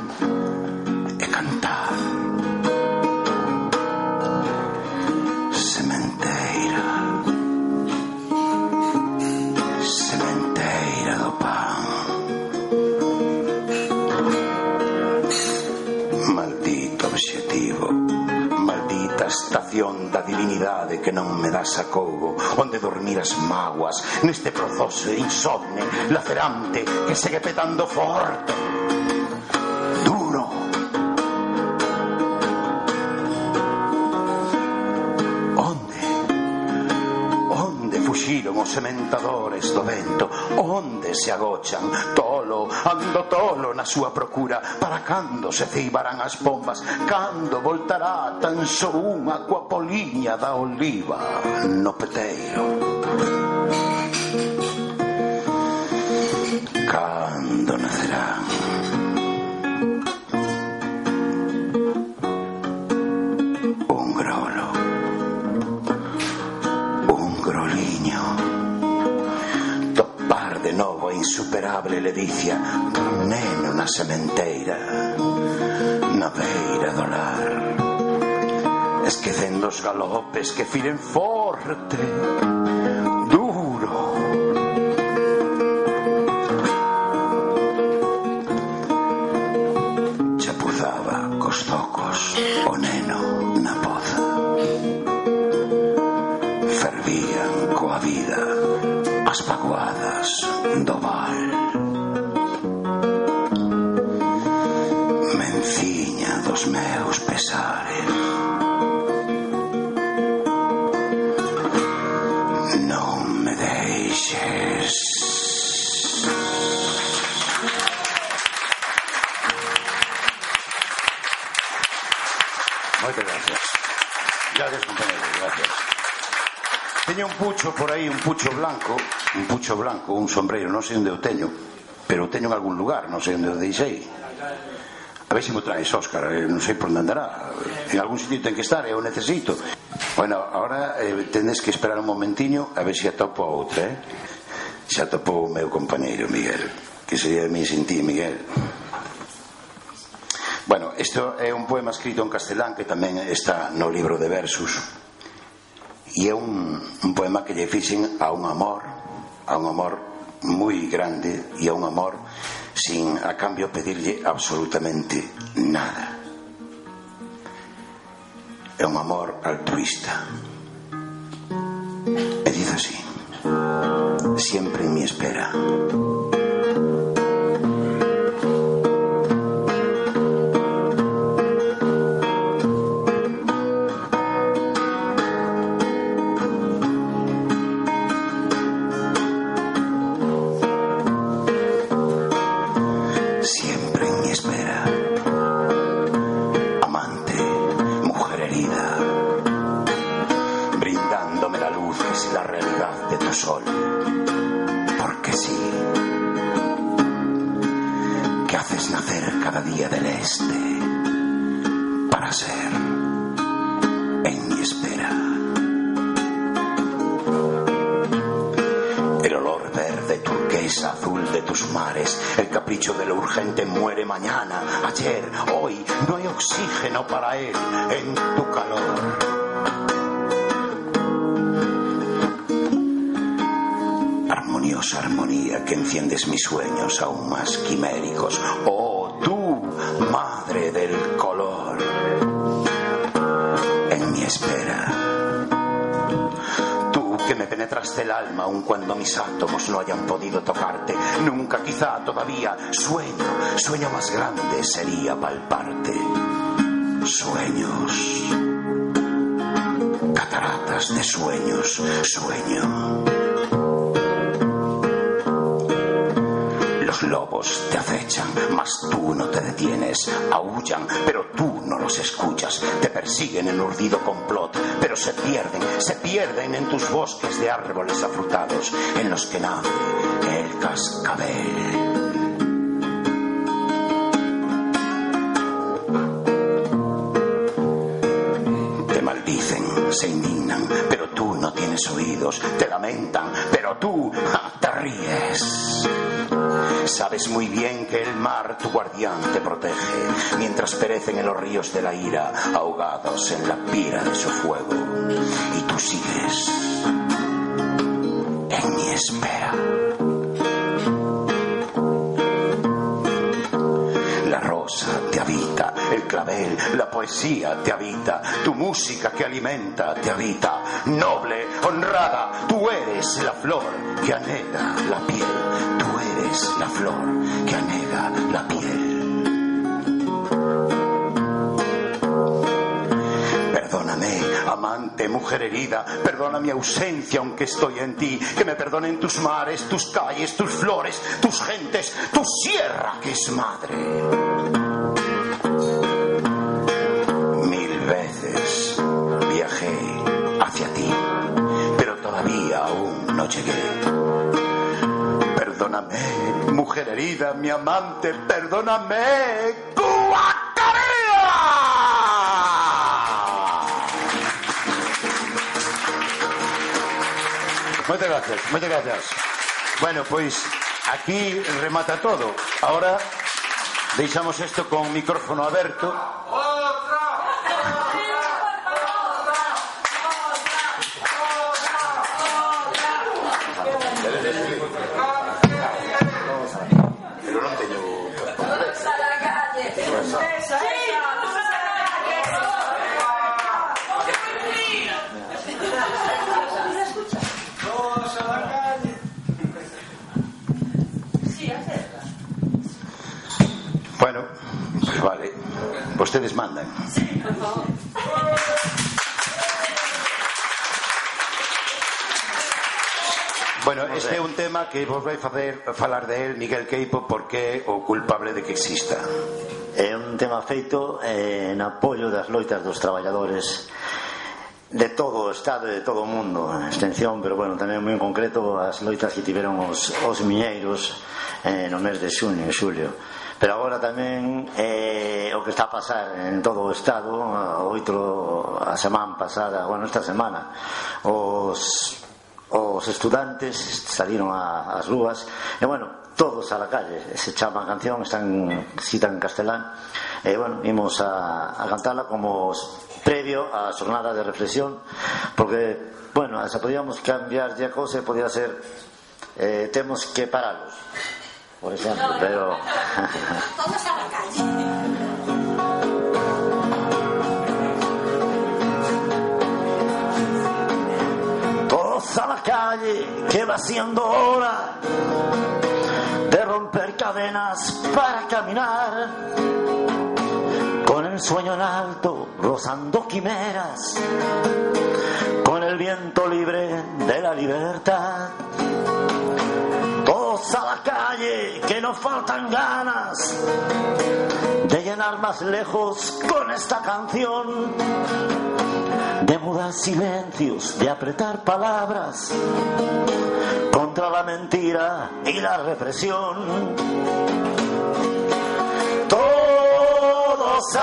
habitación da divinidade que non me das a cougo onde dormir as mágoas neste proceso insomne lacerante que segue petando forte. Fuxiron os sementadores do vento Onde se agochan? Tolo, ando tolo na súa procura. Para cando se ceibarán as pombas? Cando voltará tan só unha coa poliña da oliva No peteiro? insuperable ledicia neno na sementeira na beira do lar esquecendo os galopes que firen forte duro. Chapuzaba cos tocos o neno na poza. Fervían coa vida as paguadas 你懂吧 pucho por aí, un pucho blanco, un pucho blanco, un sombreiro, non sei onde o teño, pero o teño en algún lugar, non sei onde o deixei. A ver se me traes, Óscar, eh, non sei por onde andará. En algún sitio ten que estar, eh, eu necesito. Bueno, ahora eh, tendes que esperar un momentiño a ver se atopo a outra, eh? Se atopou o meu compañeiro, Miguel, que sería de mí sin ti, Miguel. Bueno, isto é un poema escrito en castelán que tamén está no libro de versos e é un, poema que lle fixen a un amor a un amor moi grande e a un amor sin a cambio pedirlle absolutamente nada. É un amor altruista. E dice así siempre en mi espera azul de tus mares, el capricho de lo urgente muere mañana, ayer, hoy, no hay oxígeno para él en tu calor. Armoniosa armonía que enciendes mis sueños aún más quiméricos. Oh, tú, madre del que me penetraste el alma aun cuando mis átomos no hayan podido tocarte. Nunca, quizá, todavía, sueño, sueño más grande sería palparte. Sueños. Cataratas de sueños, sueño. Los lobos te acechan, mas tú no te detienes. Aullan, pero tú no los escuchas. Te persiguen en urdido complot, pero se pierden, se pierden en tus bosques de árboles afrutados, en los que nace el cascabel. Te maldicen, se indignan, pero tú no tienes oídos. Te lamentan, pero tú te ríes. Sabes muy bien que el mar, tu guardián, te protege, mientras perecen en los ríos de la ira, ahogados en la pira de su fuego. Y tú sigues en mi espera. La rosa te habita, el clavel, la poesía te habita, tu música que alimenta te habita. Noble, honrada, tú eres la flor que anhela la piel. Eres la flor que anhela la piel. Perdóname, amante, mujer herida, perdona mi ausencia aunque estoy en ti, que me perdonen tus mares, tus calles, tus flores, tus gentes, tu sierra que es madre. Perdóname, mujer herida, mi amante, perdóname, Guacarera. Moitas gracias, moitas gracias. Bueno, pois aquí remata todo. Ahora deixamos isto con micrófono aberto. Vostedes mandan. Bueno, este é un tema que vos vai facer falar de él Miguel Queipo porque é o culpable de que exista. É un tema feito eh, en apoio das loitas dos traballadores de todo o Estado e de todo o mundo en extensión, pero bueno, tamén moi en concreto as loitas que tiveron os, os miñeiros eh, no mes de xuño e xulio Pero agora tamén eh, o que está a pasar en todo o Estado, oito a semana pasada, bueno, esta semana, os os estudantes saliron ás rúas e bueno, todos a la calle se chama a canción, están cita en castelán e bueno, imos a, a cantala como previo á jornada de reflexión porque, bueno, se podíamos cambiar de cosa podía ser eh, temos que paralos. Por exemplo, pero Todos a la calle. todos a la calle que va siendo hora de romper cadenas para caminar con el sueño en alto rozando quimeras con el viento libre de la libertad a la calle que no faltan ganas de llenar más lejos con esta canción, de mudar silencios, de apretar palabras contra la mentira y la represión. Todos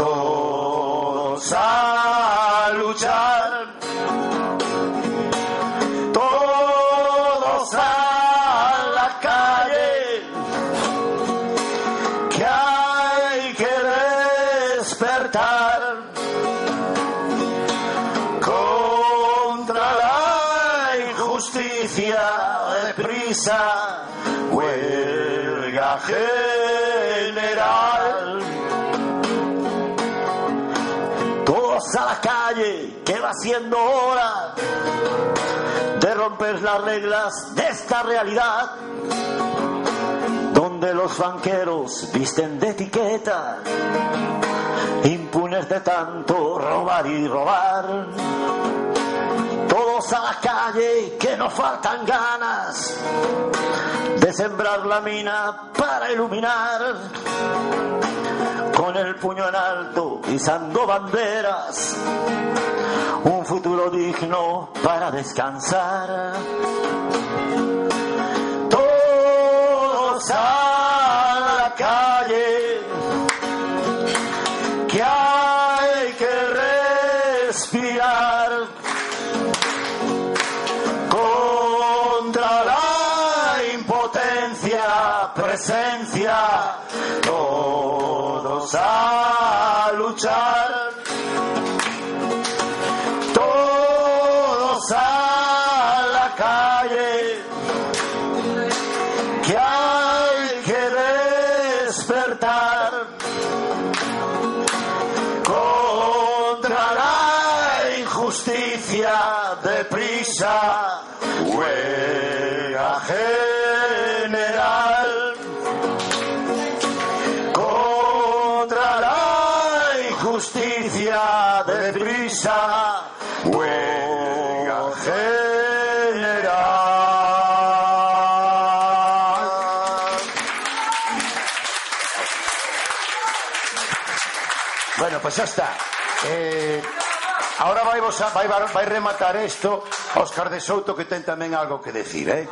todos a luchar. Todos a la calle, que hay que despertar contra la injusticia deprisa, huelga A la calle, que va siendo hora de romper las reglas de esta realidad, donde los banqueros visten de etiqueta, impunes de tanto robar y robar. Todos a la calle, que no faltan ganas de sembrar la mina para iluminar. Con el puño en alto, izando banderas, un futuro digno para descansar. Todos a luchar. prisa huelga general. Bueno, pues xa está. Eh, Ahora vai, vos a, vai, vai rematar isto Óscar de Souto que ten tamén algo que decir, eh?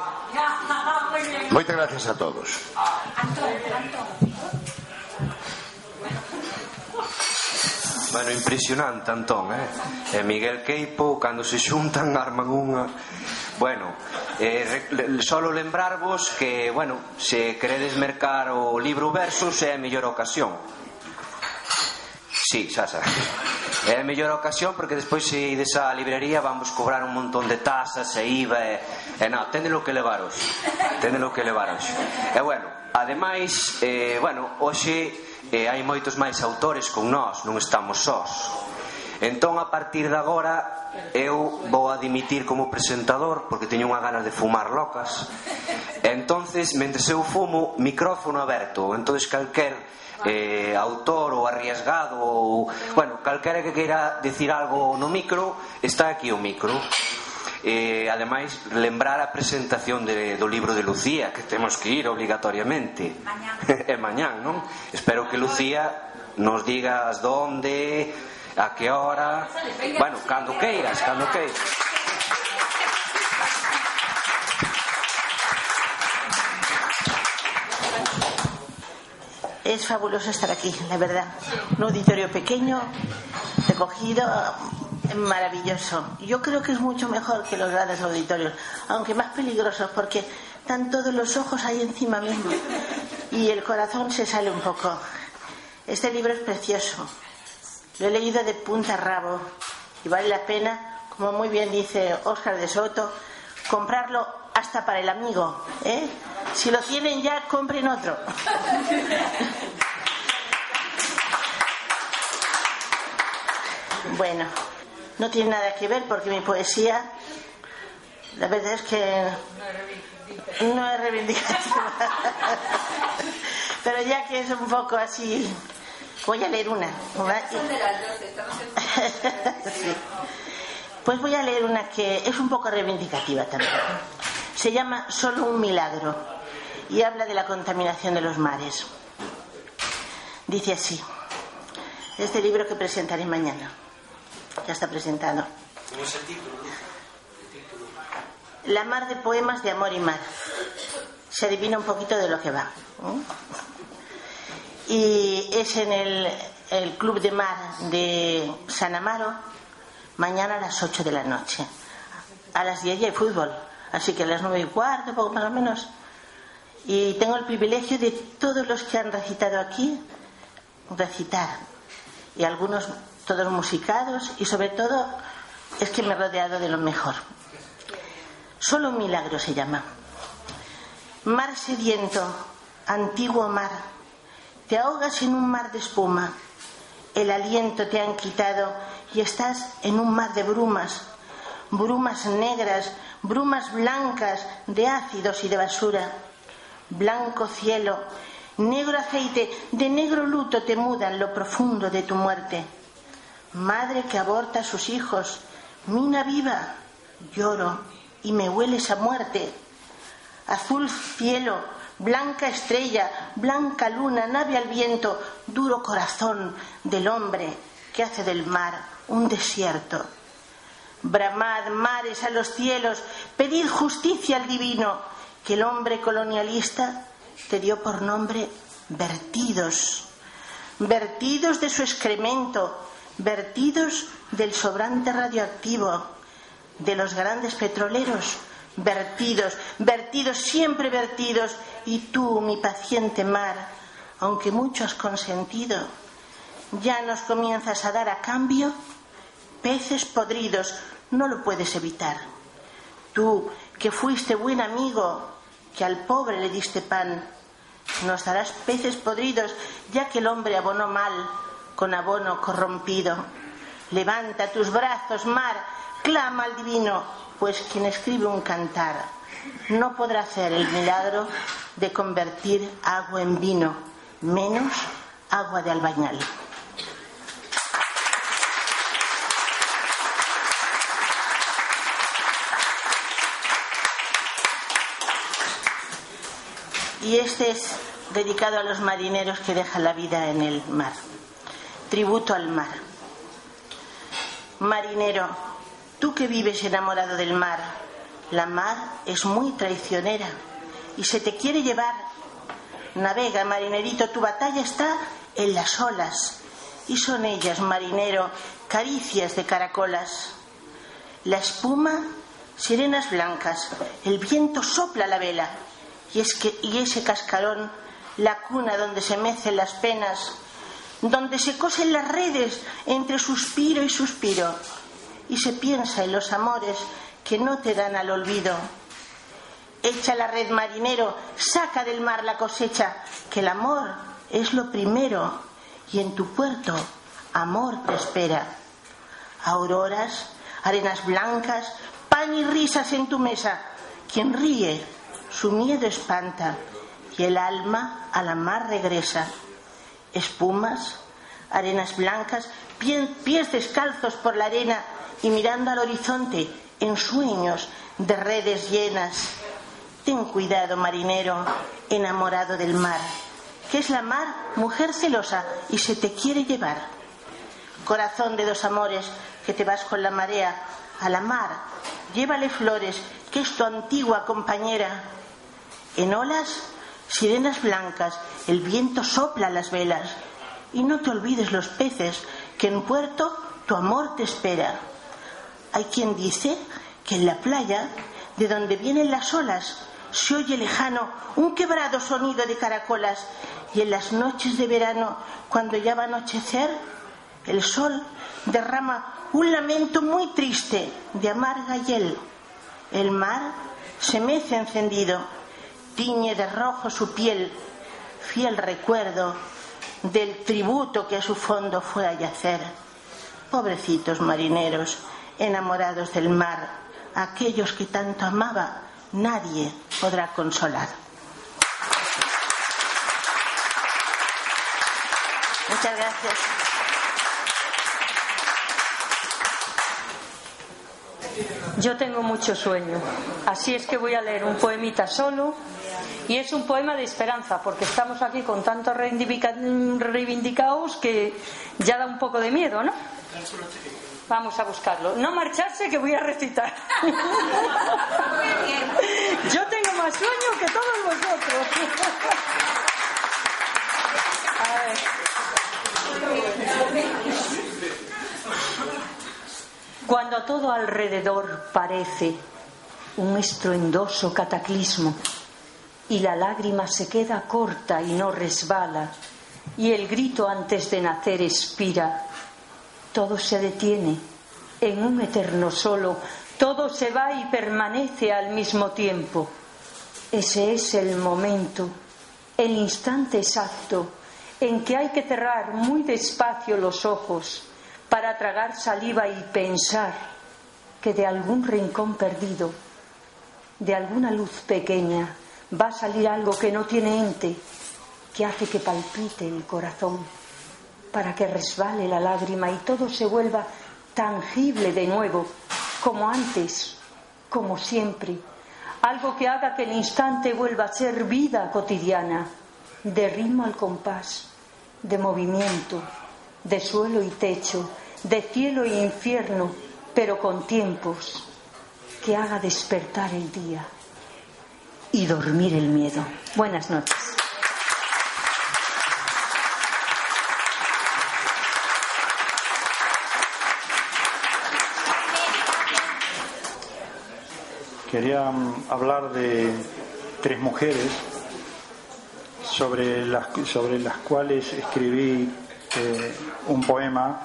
Moitas gracias a todos. Antón, Antón. Bueno, impresionante, Antón, eh? E Miguel Queipo, cando se xuntan, arman unha... Bueno, eh, solo lembrarvos que, bueno, se queredes mercar o libro Versus é a mellor ocasión. Sí, xa, xa. É a mellor ocasión porque despois se ides á librería vamos cobrar un montón de tasas e IVA e, e non, tendelo que levaros. Tendelo que levaros. E bueno, ademais, eh, bueno, hoxe e hai moitos máis autores con nós, non estamos sós. Entón, a partir de agora, eu vou a dimitir como presentador porque teño unha ganas de fumar locas. Entonces, mentre eu fumo, micrófono aberto. Entonces, calquer eh, autor ou arriesgado ou, bueno, calquera que queira decir algo no micro, está aquí o micro eh, ademais, lembrar a presentación de, do libro de Lucía, que temos que ir obligatoriamente. Mañán. e mañán, non? Espero que Lucía nos diga donde, a que hora... Bueno, cando queiras, cando queiras. es fabuloso estar aquí, de verdad. Un auditorio pequeño, recogido, maravilloso. Yo creo que es mucho mejor que los grandes auditorios, aunque más peligrosos porque están todos los ojos ahí encima mismo y el corazón se sale un poco. Este libro es precioso. Lo he leído de punta a rabo y vale la pena, como muy bien dice Óscar de Soto, comprarlo hasta para el amigo. ¿eh? Si lo tienen ya, compren otro. Bueno, no tiene nada que ver porque mi poesía La verdad es que no es reivindicativa. Pero ya que es un poco así, voy a leer una. Sí. Pues voy a leer una que es un poco reivindicativa también. Se llama Solo un milagro y habla de la contaminación de los mares. Dice así, este libro que presentaré mañana, ya está presentado. ¿Cómo es el título? La mar de poemas de amor y mar. Se adivina un poquito de lo que va. ¿eh? Y es en el, el Club de Mar de San Amaro, mañana a las 8 de la noche. A las 10 ya hay fútbol, así que a las 9 y cuarto, poco más o menos. Y tengo el privilegio de todos los que han recitado aquí, recitar. Y algunos, todos musicados, y sobre todo es que me he rodeado de lo mejor. Solo un milagro se llama. Mar sediento, antiguo mar, te ahogas en un mar de espuma, el aliento te han quitado y estás en un mar de brumas, brumas negras, brumas blancas de ácidos y de basura, blanco cielo, negro aceite, de negro luto te mudan lo profundo de tu muerte. Madre que aborta a sus hijos, mina viva, lloro y me hueles a muerte. Azul cielo, blanca estrella, blanca luna, nave al viento, duro corazón del hombre que hace del mar un desierto. Bramad mares a los cielos, pedid justicia al divino, que el hombre colonialista te dio por nombre vertidos, vertidos de su excremento, vertidos del sobrante radioactivo, de los grandes petroleros, vertidos, vertidos, siempre vertidos, y tú, mi paciente mar, aunque mucho has consentido, ya nos comienzas a dar a cambio peces podridos, no lo puedes evitar. Tú, que fuiste buen amigo, que al pobre le diste pan, nos darás peces podridos, ya que el hombre abonó mal con abono corrompido. Levanta tus brazos, mar, clama al divino, pues quien escribe un cantar no podrá hacer el milagro de convertir agua en vino, menos agua de albañal. Y este es dedicado a los marineros que dejan la vida en el mar. Tributo al mar. Marinero, tú que vives enamorado del mar, la mar es muy traicionera y se te quiere llevar. Navega, marinerito, tu batalla está en las olas y son ellas, marinero, caricias de caracolas. La espuma, sirenas blancas, el viento sopla la vela y, es que, y ese cascarón, la cuna donde se mecen las penas, donde se cosen las redes entre suspiro y suspiro, y se piensa en los amores que no te dan al olvido. Echa la red marinero, saca del mar la cosecha, que el amor es lo primero, y en tu puerto amor te espera. Auroras, arenas blancas, pan y risas en tu mesa. Quien ríe, su miedo espanta, y el alma a la mar regresa. Espumas, arenas blancas, pies descalzos por la arena y mirando al horizonte en sueños de redes llenas. Ten cuidado, marinero, enamorado del mar, que es la mar, mujer celosa, y se te quiere llevar. Corazón de dos amores, que te vas con la marea a la mar, llévale flores, que es tu antigua compañera. En olas, sirenas blancas, el viento sopla las velas, y no te olvides los peces, que en puerto tu amor te espera. Hay quien dice que en la playa, de donde vienen las olas, se oye lejano un quebrado sonido de caracolas y en las noches de verano, cuando ya va a anochecer, el sol derrama un lamento muy triste de amarga hiel. El mar se mece encendido, tiñe de rojo su piel, fiel recuerdo del tributo que a su fondo fue a yacer. Pobrecitos marineros, enamorados del mar, aquellos que tanto amaba, nadie podrá consolar. Muchas gracias. Yo tengo mucho sueño, así es que voy a leer un poemita solo y es un poema de esperanza porque estamos aquí con tantos reivindicados que ya da un poco de miedo, ¿no? Vamos a buscarlo. No marcharse que voy a recitar. Yo tengo más sueño que todos vosotros. A ver. Cuando todo alrededor parece un estruendoso cataclismo y la lágrima se queda corta y no resbala y el grito antes de nacer expira, todo se detiene en un eterno solo, todo se va y permanece al mismo tiempo. Ese es el momento, el instante exacto en que hay que cerrar muy despacio los ojos para tragar saliva y pensar que de algún rincón perdido, de alguna luz pequeña, va a salir algo que no tiene ente, que hace que palpite el corazón, para que resbale la lágrima y todo se vuelva tangible de nuevo, como antes, como siempre, algo que haga que el instante vuelva a ser vida cotidiana, de ritmo al compás, de movimiento, de suelo y techo, de cielo e infierno, pero con tiempos que haga despertar el día y dormir el miedo. Buenas noches. Quería mm, hablar de tres mujeres sobre las, sobre las cuales escribí eh, un poema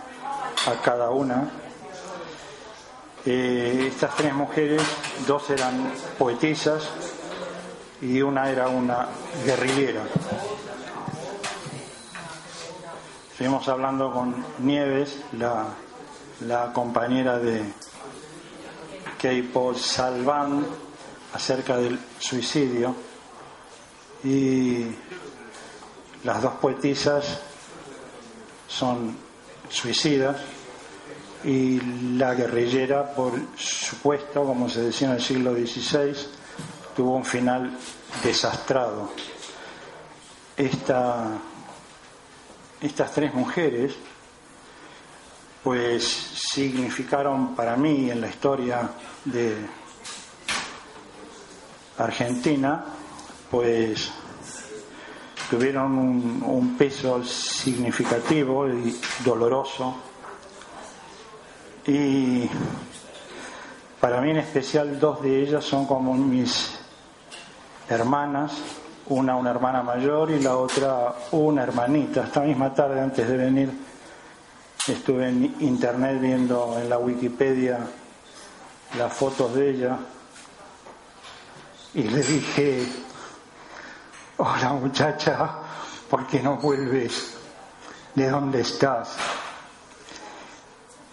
a cada una. Eh, estas tres mujeres, dos eran poetisas y una era una guerrillera. Estuvimos hablando con Nieves, la, la compañera de Keipo Salvan, acerca del suicidio y las dos poetisas son suicidas y la guerrillera, por supuesto, como se decía en el siglo XVI, tuvo un final desastrado. Esta, estas tres mujeres pues significaron para mí en la historia de Argentina pues tuvieron un, peso significativo y doloroso. Y para mí en especial dos de ellas son como mis hermanas, una una hermana mayor y la otra una hermanita. Esta misma tarde antes de venir estuve en internet viendo en la Wikipedia las fotos de ella y le dije, Hola muchacha, ¿por qué no vuelves? ¿De dónde estás?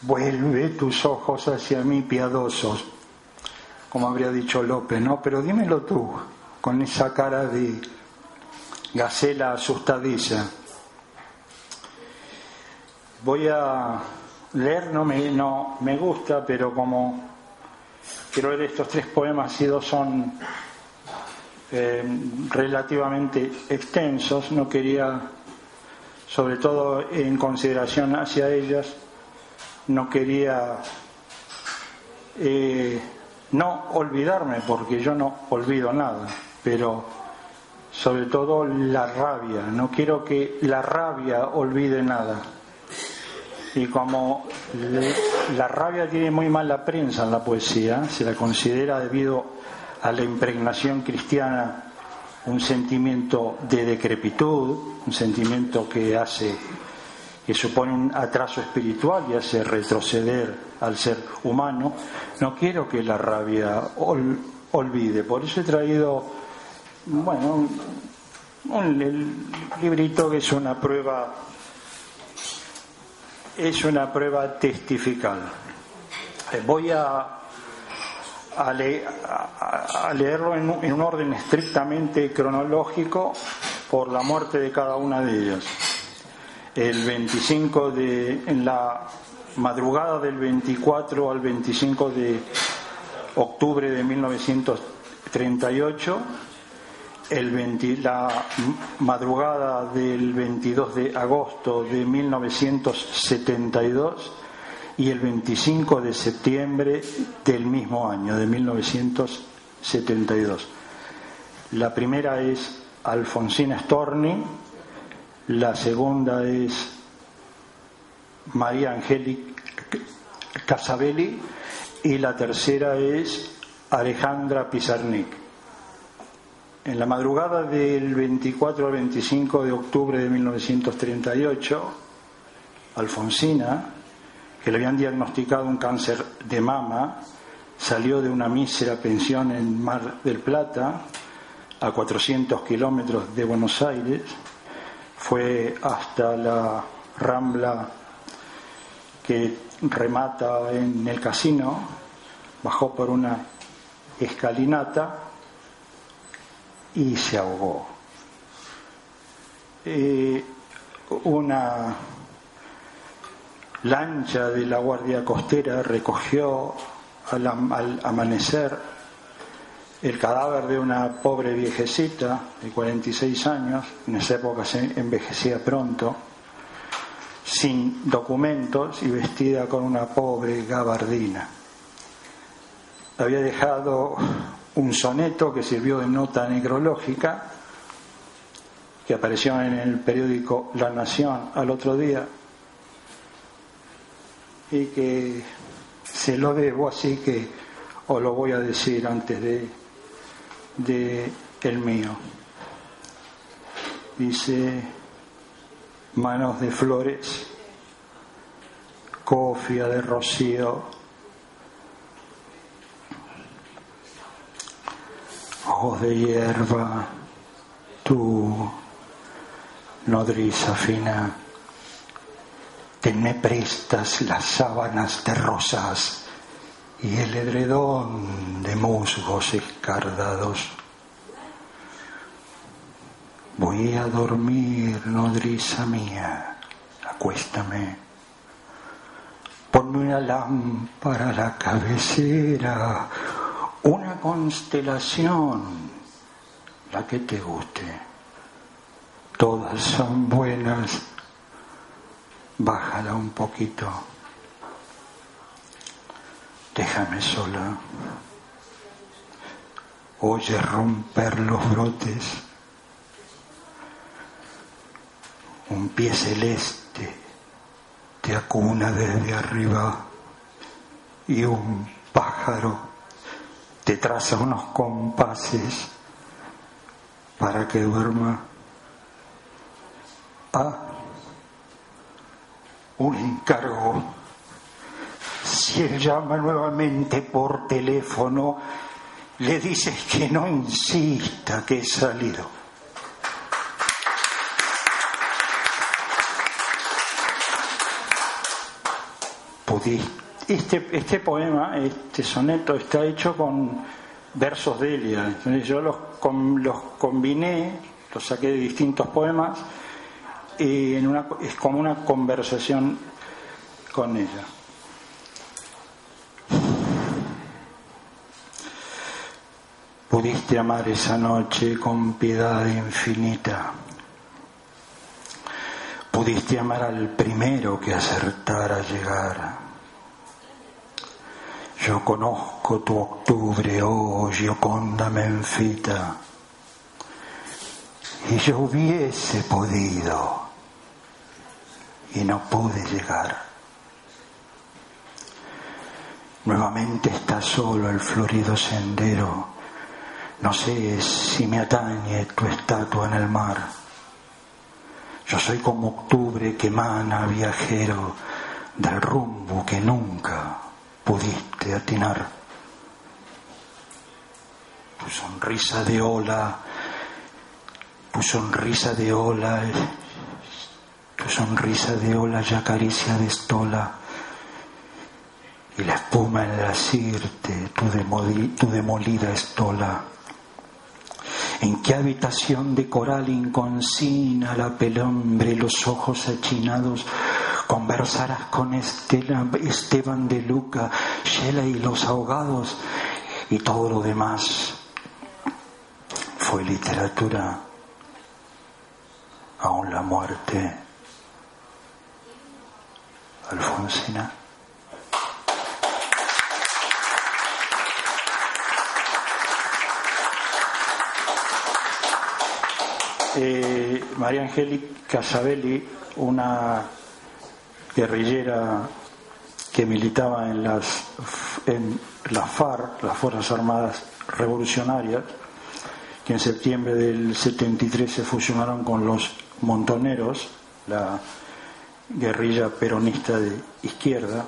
Vuelve tus ojos hacia mí piadosos, como habría dicho López, ¿no? Pero dímelo tú, con esa cara de gacela asustadiza. Voy a leer, no me, no me gusta, pero como quiero leer estos tres poemas y dos son eh, relativamente extensos, no quería, sobre todo en consideración hacia ellas, no quería eh, no olvidarme, porque yo no olvido nada, pero sobre todo la rabia, no quiero que la rabia olvide nada. Y como la rabia tiene muy mala prensa en la poesía, se la considera debido a la impregnación cristiana un sentimiento de decrepitud, un sentimiento que hace que supone un atraso espiritual y hace retroceder al ser humano, no quiero que la rabia olvide. Por eso he traído, bueno, un, librito que es una prueba, es una prueba testifical. Eh, voy a a, leerlo en un, orden estrictamente cronológico por la muerte de cada una de ellas. El 25 de, en la madrugada del 24 al 25 de octubre de 1938, el la madrugada del 22 de agosto de 1972 y el 25 de septiembre del mismo año, de 1972. La primera es Alfonsina Storni, la segunda es María Angélica Casabelli y la tercera es Alejandra Pizarnik. En la madrugada del 24 al 25 de octubre de 1938, Alfonsina, que le habían diagnosticado un cáncer de mama, salió de una mísera pensión en Mar del Plata, a 400 kilómetros de Buenos Aires, fue hasta la rambla que remata en el casino, bajó por una escalinata y se ahogó. Eh, una lancha de la Guardia Costera recogió al, amanecer el cadáver de una pobre viejecita de 46 años, en esa época se envejecía pronto, sin documentos y vestida con una pobre gabardina. Había dejado un soneto que sirvió de nota necrológica, que apareció en el periódico La Nación al otro día, y que se lo debo, así que os lo voy a decir antes de, de el mío. Dice manos de flores, cofia de rocío, de hierba, tu nodriza fina te me prestas las sábanas de rosas y el edredón de musgos escardados. Voy a dormir, nodriza mía, acuéstame. Ponme una lámpara a la cabecera, una constelación, la que te guste. Todas son buenas. Bájala un poquito, déjame sola, oye romper los brotes, un pie celeste te acuna desde arriba y un pájaro te traza unos compases para que duerma. Ah, un encargo. Si él llama nuevamente por teléfono, le dices que no insista que he salido. Este, este poema, este soneto, está hecho con versos de Elia. Entonces yo los, los combiné, los saqué de distintos poemas y es como una conversación con ella. Pudiste amar esa noche con piedad infinita. Pudiste amar al primero que acertara a llegar. Yo conozco tu octubre, oh Gioconda Menfita, y yo hubiese podido y no pude llegar. Nuevamente está solo el florido sendero. No sé si me atañe tu estatua en el mar. Yo soy como octubre que emana viajero del rumbo que nunca pudiste atinar. Tu sonrisa de ola, tu sonrisa de ola tu sonrisa de ola ya acaricia de estola y la espuma en la sirte, tu, tu demolida estola. ¿En qué habitación de coral inconsina la pelombre, los ojos achinados? Conversarás con Esteban de Luca, Shela y los ahogados y todo lo demás. Fue literatura, aún la muerte. Alfonsina. Eh, María Angélica Sabelli, una guerrillera que militaba en las, en las FARC, las Fuerzas Armadas Revolucionarias, que en septiembre del 73 se fusionaron con los montoneros, la guerrilla peronista de izquierda.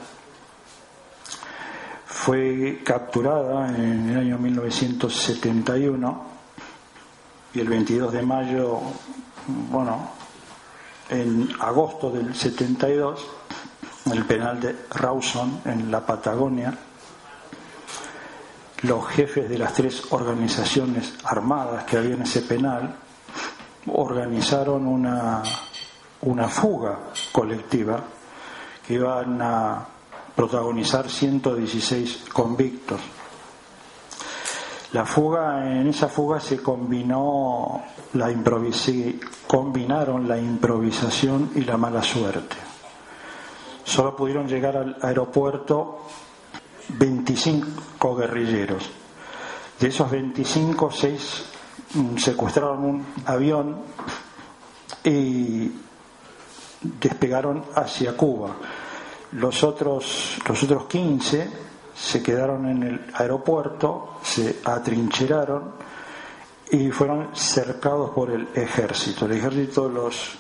Fue capturada en el año 1971 y el 22 de mayo, bueno, en agosto del 72, en el penal de Rawson, en la Patagonia, los jefes de las tres organizaciones armadas que había en ese penal organizaron una, una fuga colectiva que iban a protagonizar 116 convictos la fuga, en esa fuga se combinó la combinaron la improvisación y la mala suerte. Solo pudieron llegar al aeropuerto 25 guerrilleros. De esos 25, 6 mm, secuestraron un avión y despegaron hacia Cuba. Los otros, los otros 15 se quedaron en el aeropuerto, se atrincheraron y fueron cercados por el ejército. El ejército los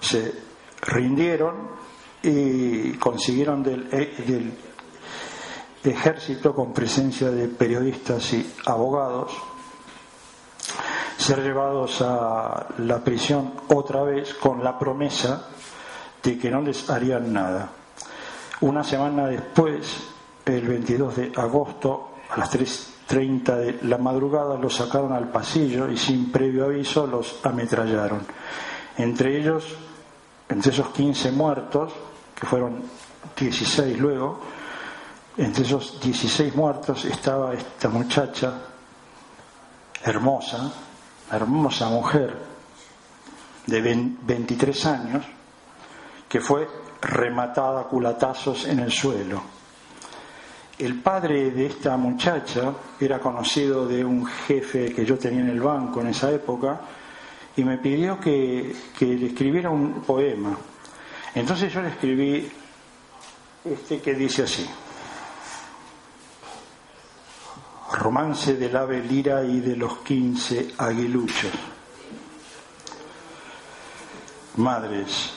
se rindieron y consiguieron del, e, del ejército con presencia de periodistas y abogados ser llevados a la prisión otra vez con la promesa de que no les harían nada. Una semana después el 22 de agosto a las 3.30 de la madrugada los sacaron al pasillo y sin previo aviso los ametrallaron. Entre ellos, entre esos 15 muertos, que fueron 16 luego, entre esos 16 muertos estaba esta muchacha hermosa, hermosa mujer de 23 años, que fue rematada a culatazos en el suelo el padre de esta muchacha era conocido de un jefe que yo tenía en el banco en esa época y me pidió que, le escribiera un poema. Entonces yo le escribí este que dice así. Romance del ave lira y de los quince aguiluchos. Madres,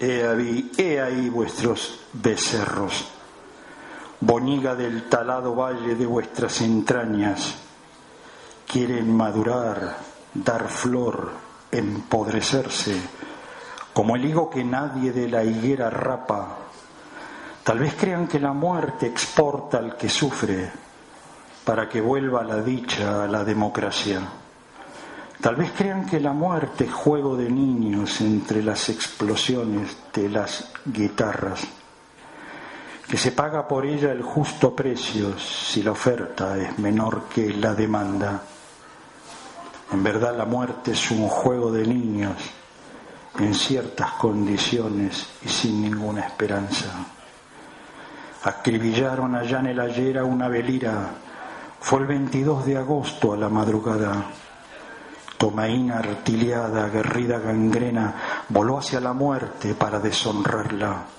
he ahí, he ahí vuestros becerros boniga del talado valle de vuestras entrañas, quieren madurar, dar flor, empodrecerse, como el higo que nadie de la higuera rapa. Tal vez crean que la muerte exporta al que sufre para que vuelva la dicha a la democracia. Tal vez crean que la muerte es juego de niños entre las explosiones de las guitarras que se paga por ella el justo precio si la oferta es menor que la demanda. En verdad la muerte es un juego de niños en ciertas condiciones y sin ninguna esperanza. Acribillaron allá en el ayer una velira. Fue el 22 de agosto a la madrugada. Tomaína artiliada, aguerrida gangrena, voló hacia la muerte para deshonrarla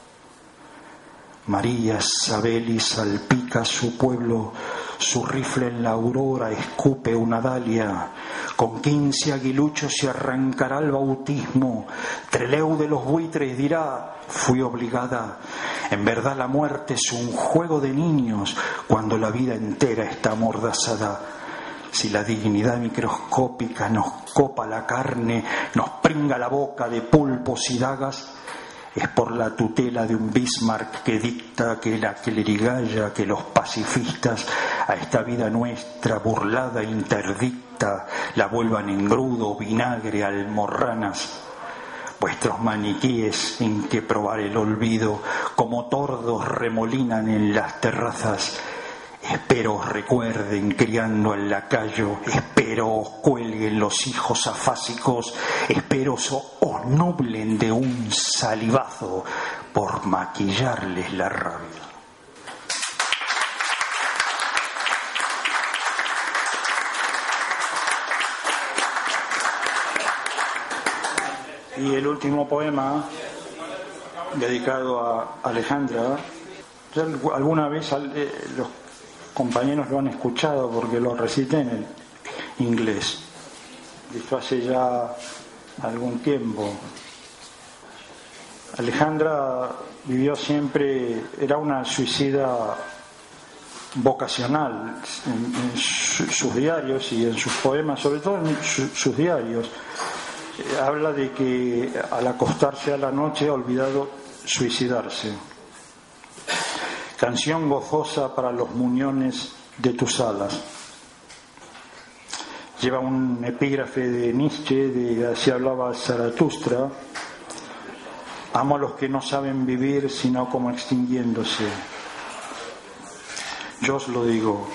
María Sabeli salpica su pueblo, su rifle en la aurora escupe una dalia, con quince aguiluchos se arrancará el bautismo, Treleu de los buitres dirá, fui obligada, en verdad la muerte es un juego de niños cuando la vida entera está amordazada. Si la dignidad microscópica nos copa la carne, nos pringa la boca de pulpos y dagas, es por la tutela de un Bismarck que dicta que la clerigalla, que los pacifistas a esta vida nuestra burlada interdicta la vuelvan en grudo, vinagre, almorranas vuestros maniquíes en que probar el olvido, como tordos remolinan en las terrazas. Espero os recuerden criando al lacayo, espero os cuelguen los hijos afásicos, espero os, nublen de un salivazo por maquillarles la rabia. Y el último poema, dedicado a Alejandra, alguna vez eh, los compañeros lo han escuchado porque lo recité en inglés. Esto hace ya algún tiempo. Alejandra vivió siempre, era una suicida vocacional en, sus diarios y en sus poemas, sobre todo en sus diarios habla de que al acostarse a la noche ha olvidado suicidarse. Canción gozosa para los muñones de tus alas. Lleva un epígrafe de Nietzsche, de así hablaba Zaratustra. Amo a los que no saben vivir sino como extinguiéndose. Yo os lo digo,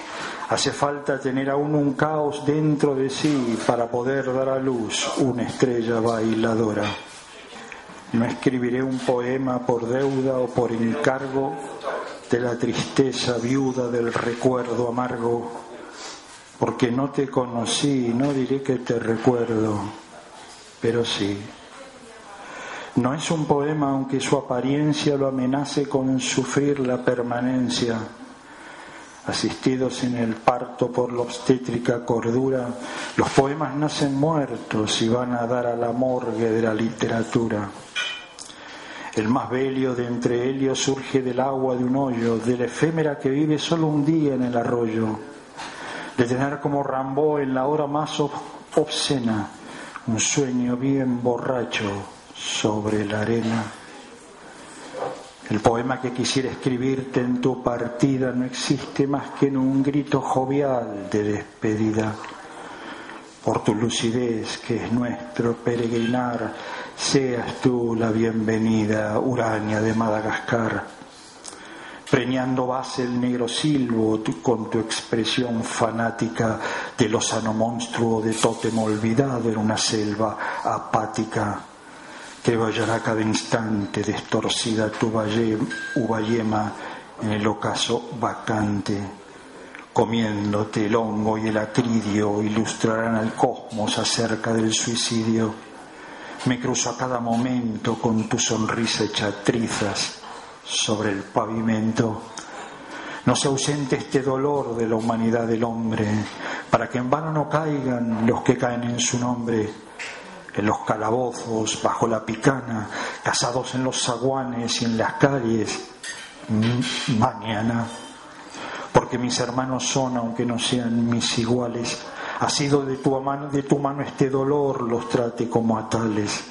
Hace falta tener aún un caos dentro de sí para poder dar a luz una estrella bailadora. No escribiré un poema por deuda o por encargo de la tristeza viuda del recuerdo amargo, porque no te conocí, no diré que te recuerdo, pero sí. No es un poema aunque su apariencia lo amenace con sufrir la permanencia asistidos en el parto por la obstétrica cordura, los poemas nacen muertos y van a dar a la morgue de la literatura. El más bello de entre ellos surge del agua de un hoyo, de la efémera que vive solo un día en el arroyo, de tener como Rambó en la hora más obscena un sueño bien borracho sobre la arena. El poema que quisiera escribirte en tu partida no existe más que en un grito jovial de despedida. Por tu lucidez, que es nuestro peregrinar, seas tú la bienvenida, Urania de Madagascar. Preñando vas el negro silbo con tu expresión fanática de lozano monstruo de tótem olvidado en una selva apática que vallará cada instante destorcida tu uballema en el ocaso vacante. Comiéndote el hongo y el acridio ilustrarán al cosmos acerca del suicidio. Me cruzo a cada momento con tu sonrisa hecha trizas sobre el pavimento. No se ausente este dolor de la humanidad del hombre, para que en vano no caigan los que caen en su nombre en los calabozos, bajo la picana, casados en los zaguanes y en las calles, mañana, porque mis hermanos son, aunque no sean mis iguales, ha sido de tu mano, de tu mano este dolor, los trate como a tales,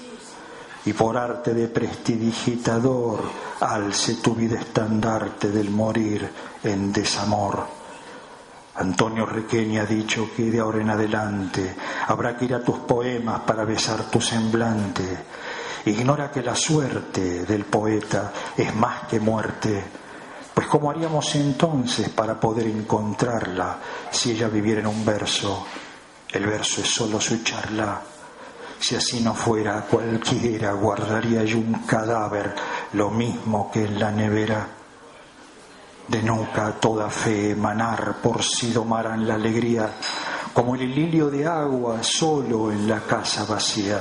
y por arte de prestidigitador, alce tu vida estandarte del morir en desamor. Antonio Requeña ha dicho que de ahora en adelante habrá que ir a tus poemas para besar tu semblante. Ignora que la suerte del poeta es más que muerte, pues ¿cómo haríamos entonces para poder encontrarla si ella viviera en un verso? El verso es solo su charla. Si así no fuera, cualquiera guardaría yo un cadáver, lo mismo que en la nevera de nunca toda fe emanar por si domaran la alegría, como el lilio de agua solo en la casa vacía.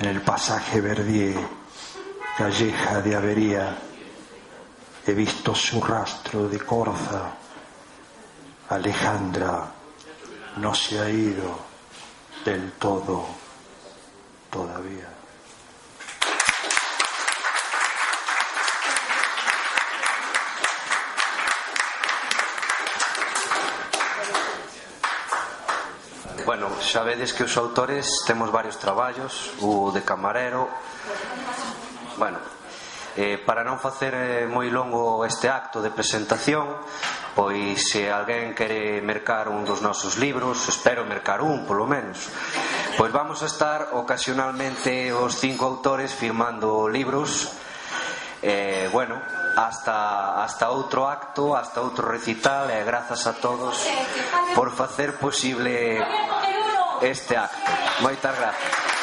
En el pasaje Verdier, calleja de avería, he visto su rastro de corza. Alejandra no se ha ido del todo todavía. Bueno, xa vedes que os autores temos varios traballos, o de camarero, bueno, Eh, para non facer eh, moi longo este acto de presentación, pois se alguén quere mercar un dos nosos libros, espero mercar un polo menos, pois vamos a estar ocasionalmente os cinco autores firmando libros eh, bueno, hasta, hasta outro acto, hasta outro recital e eh, grazas a todos por facer posible este acto. Moitas grazas.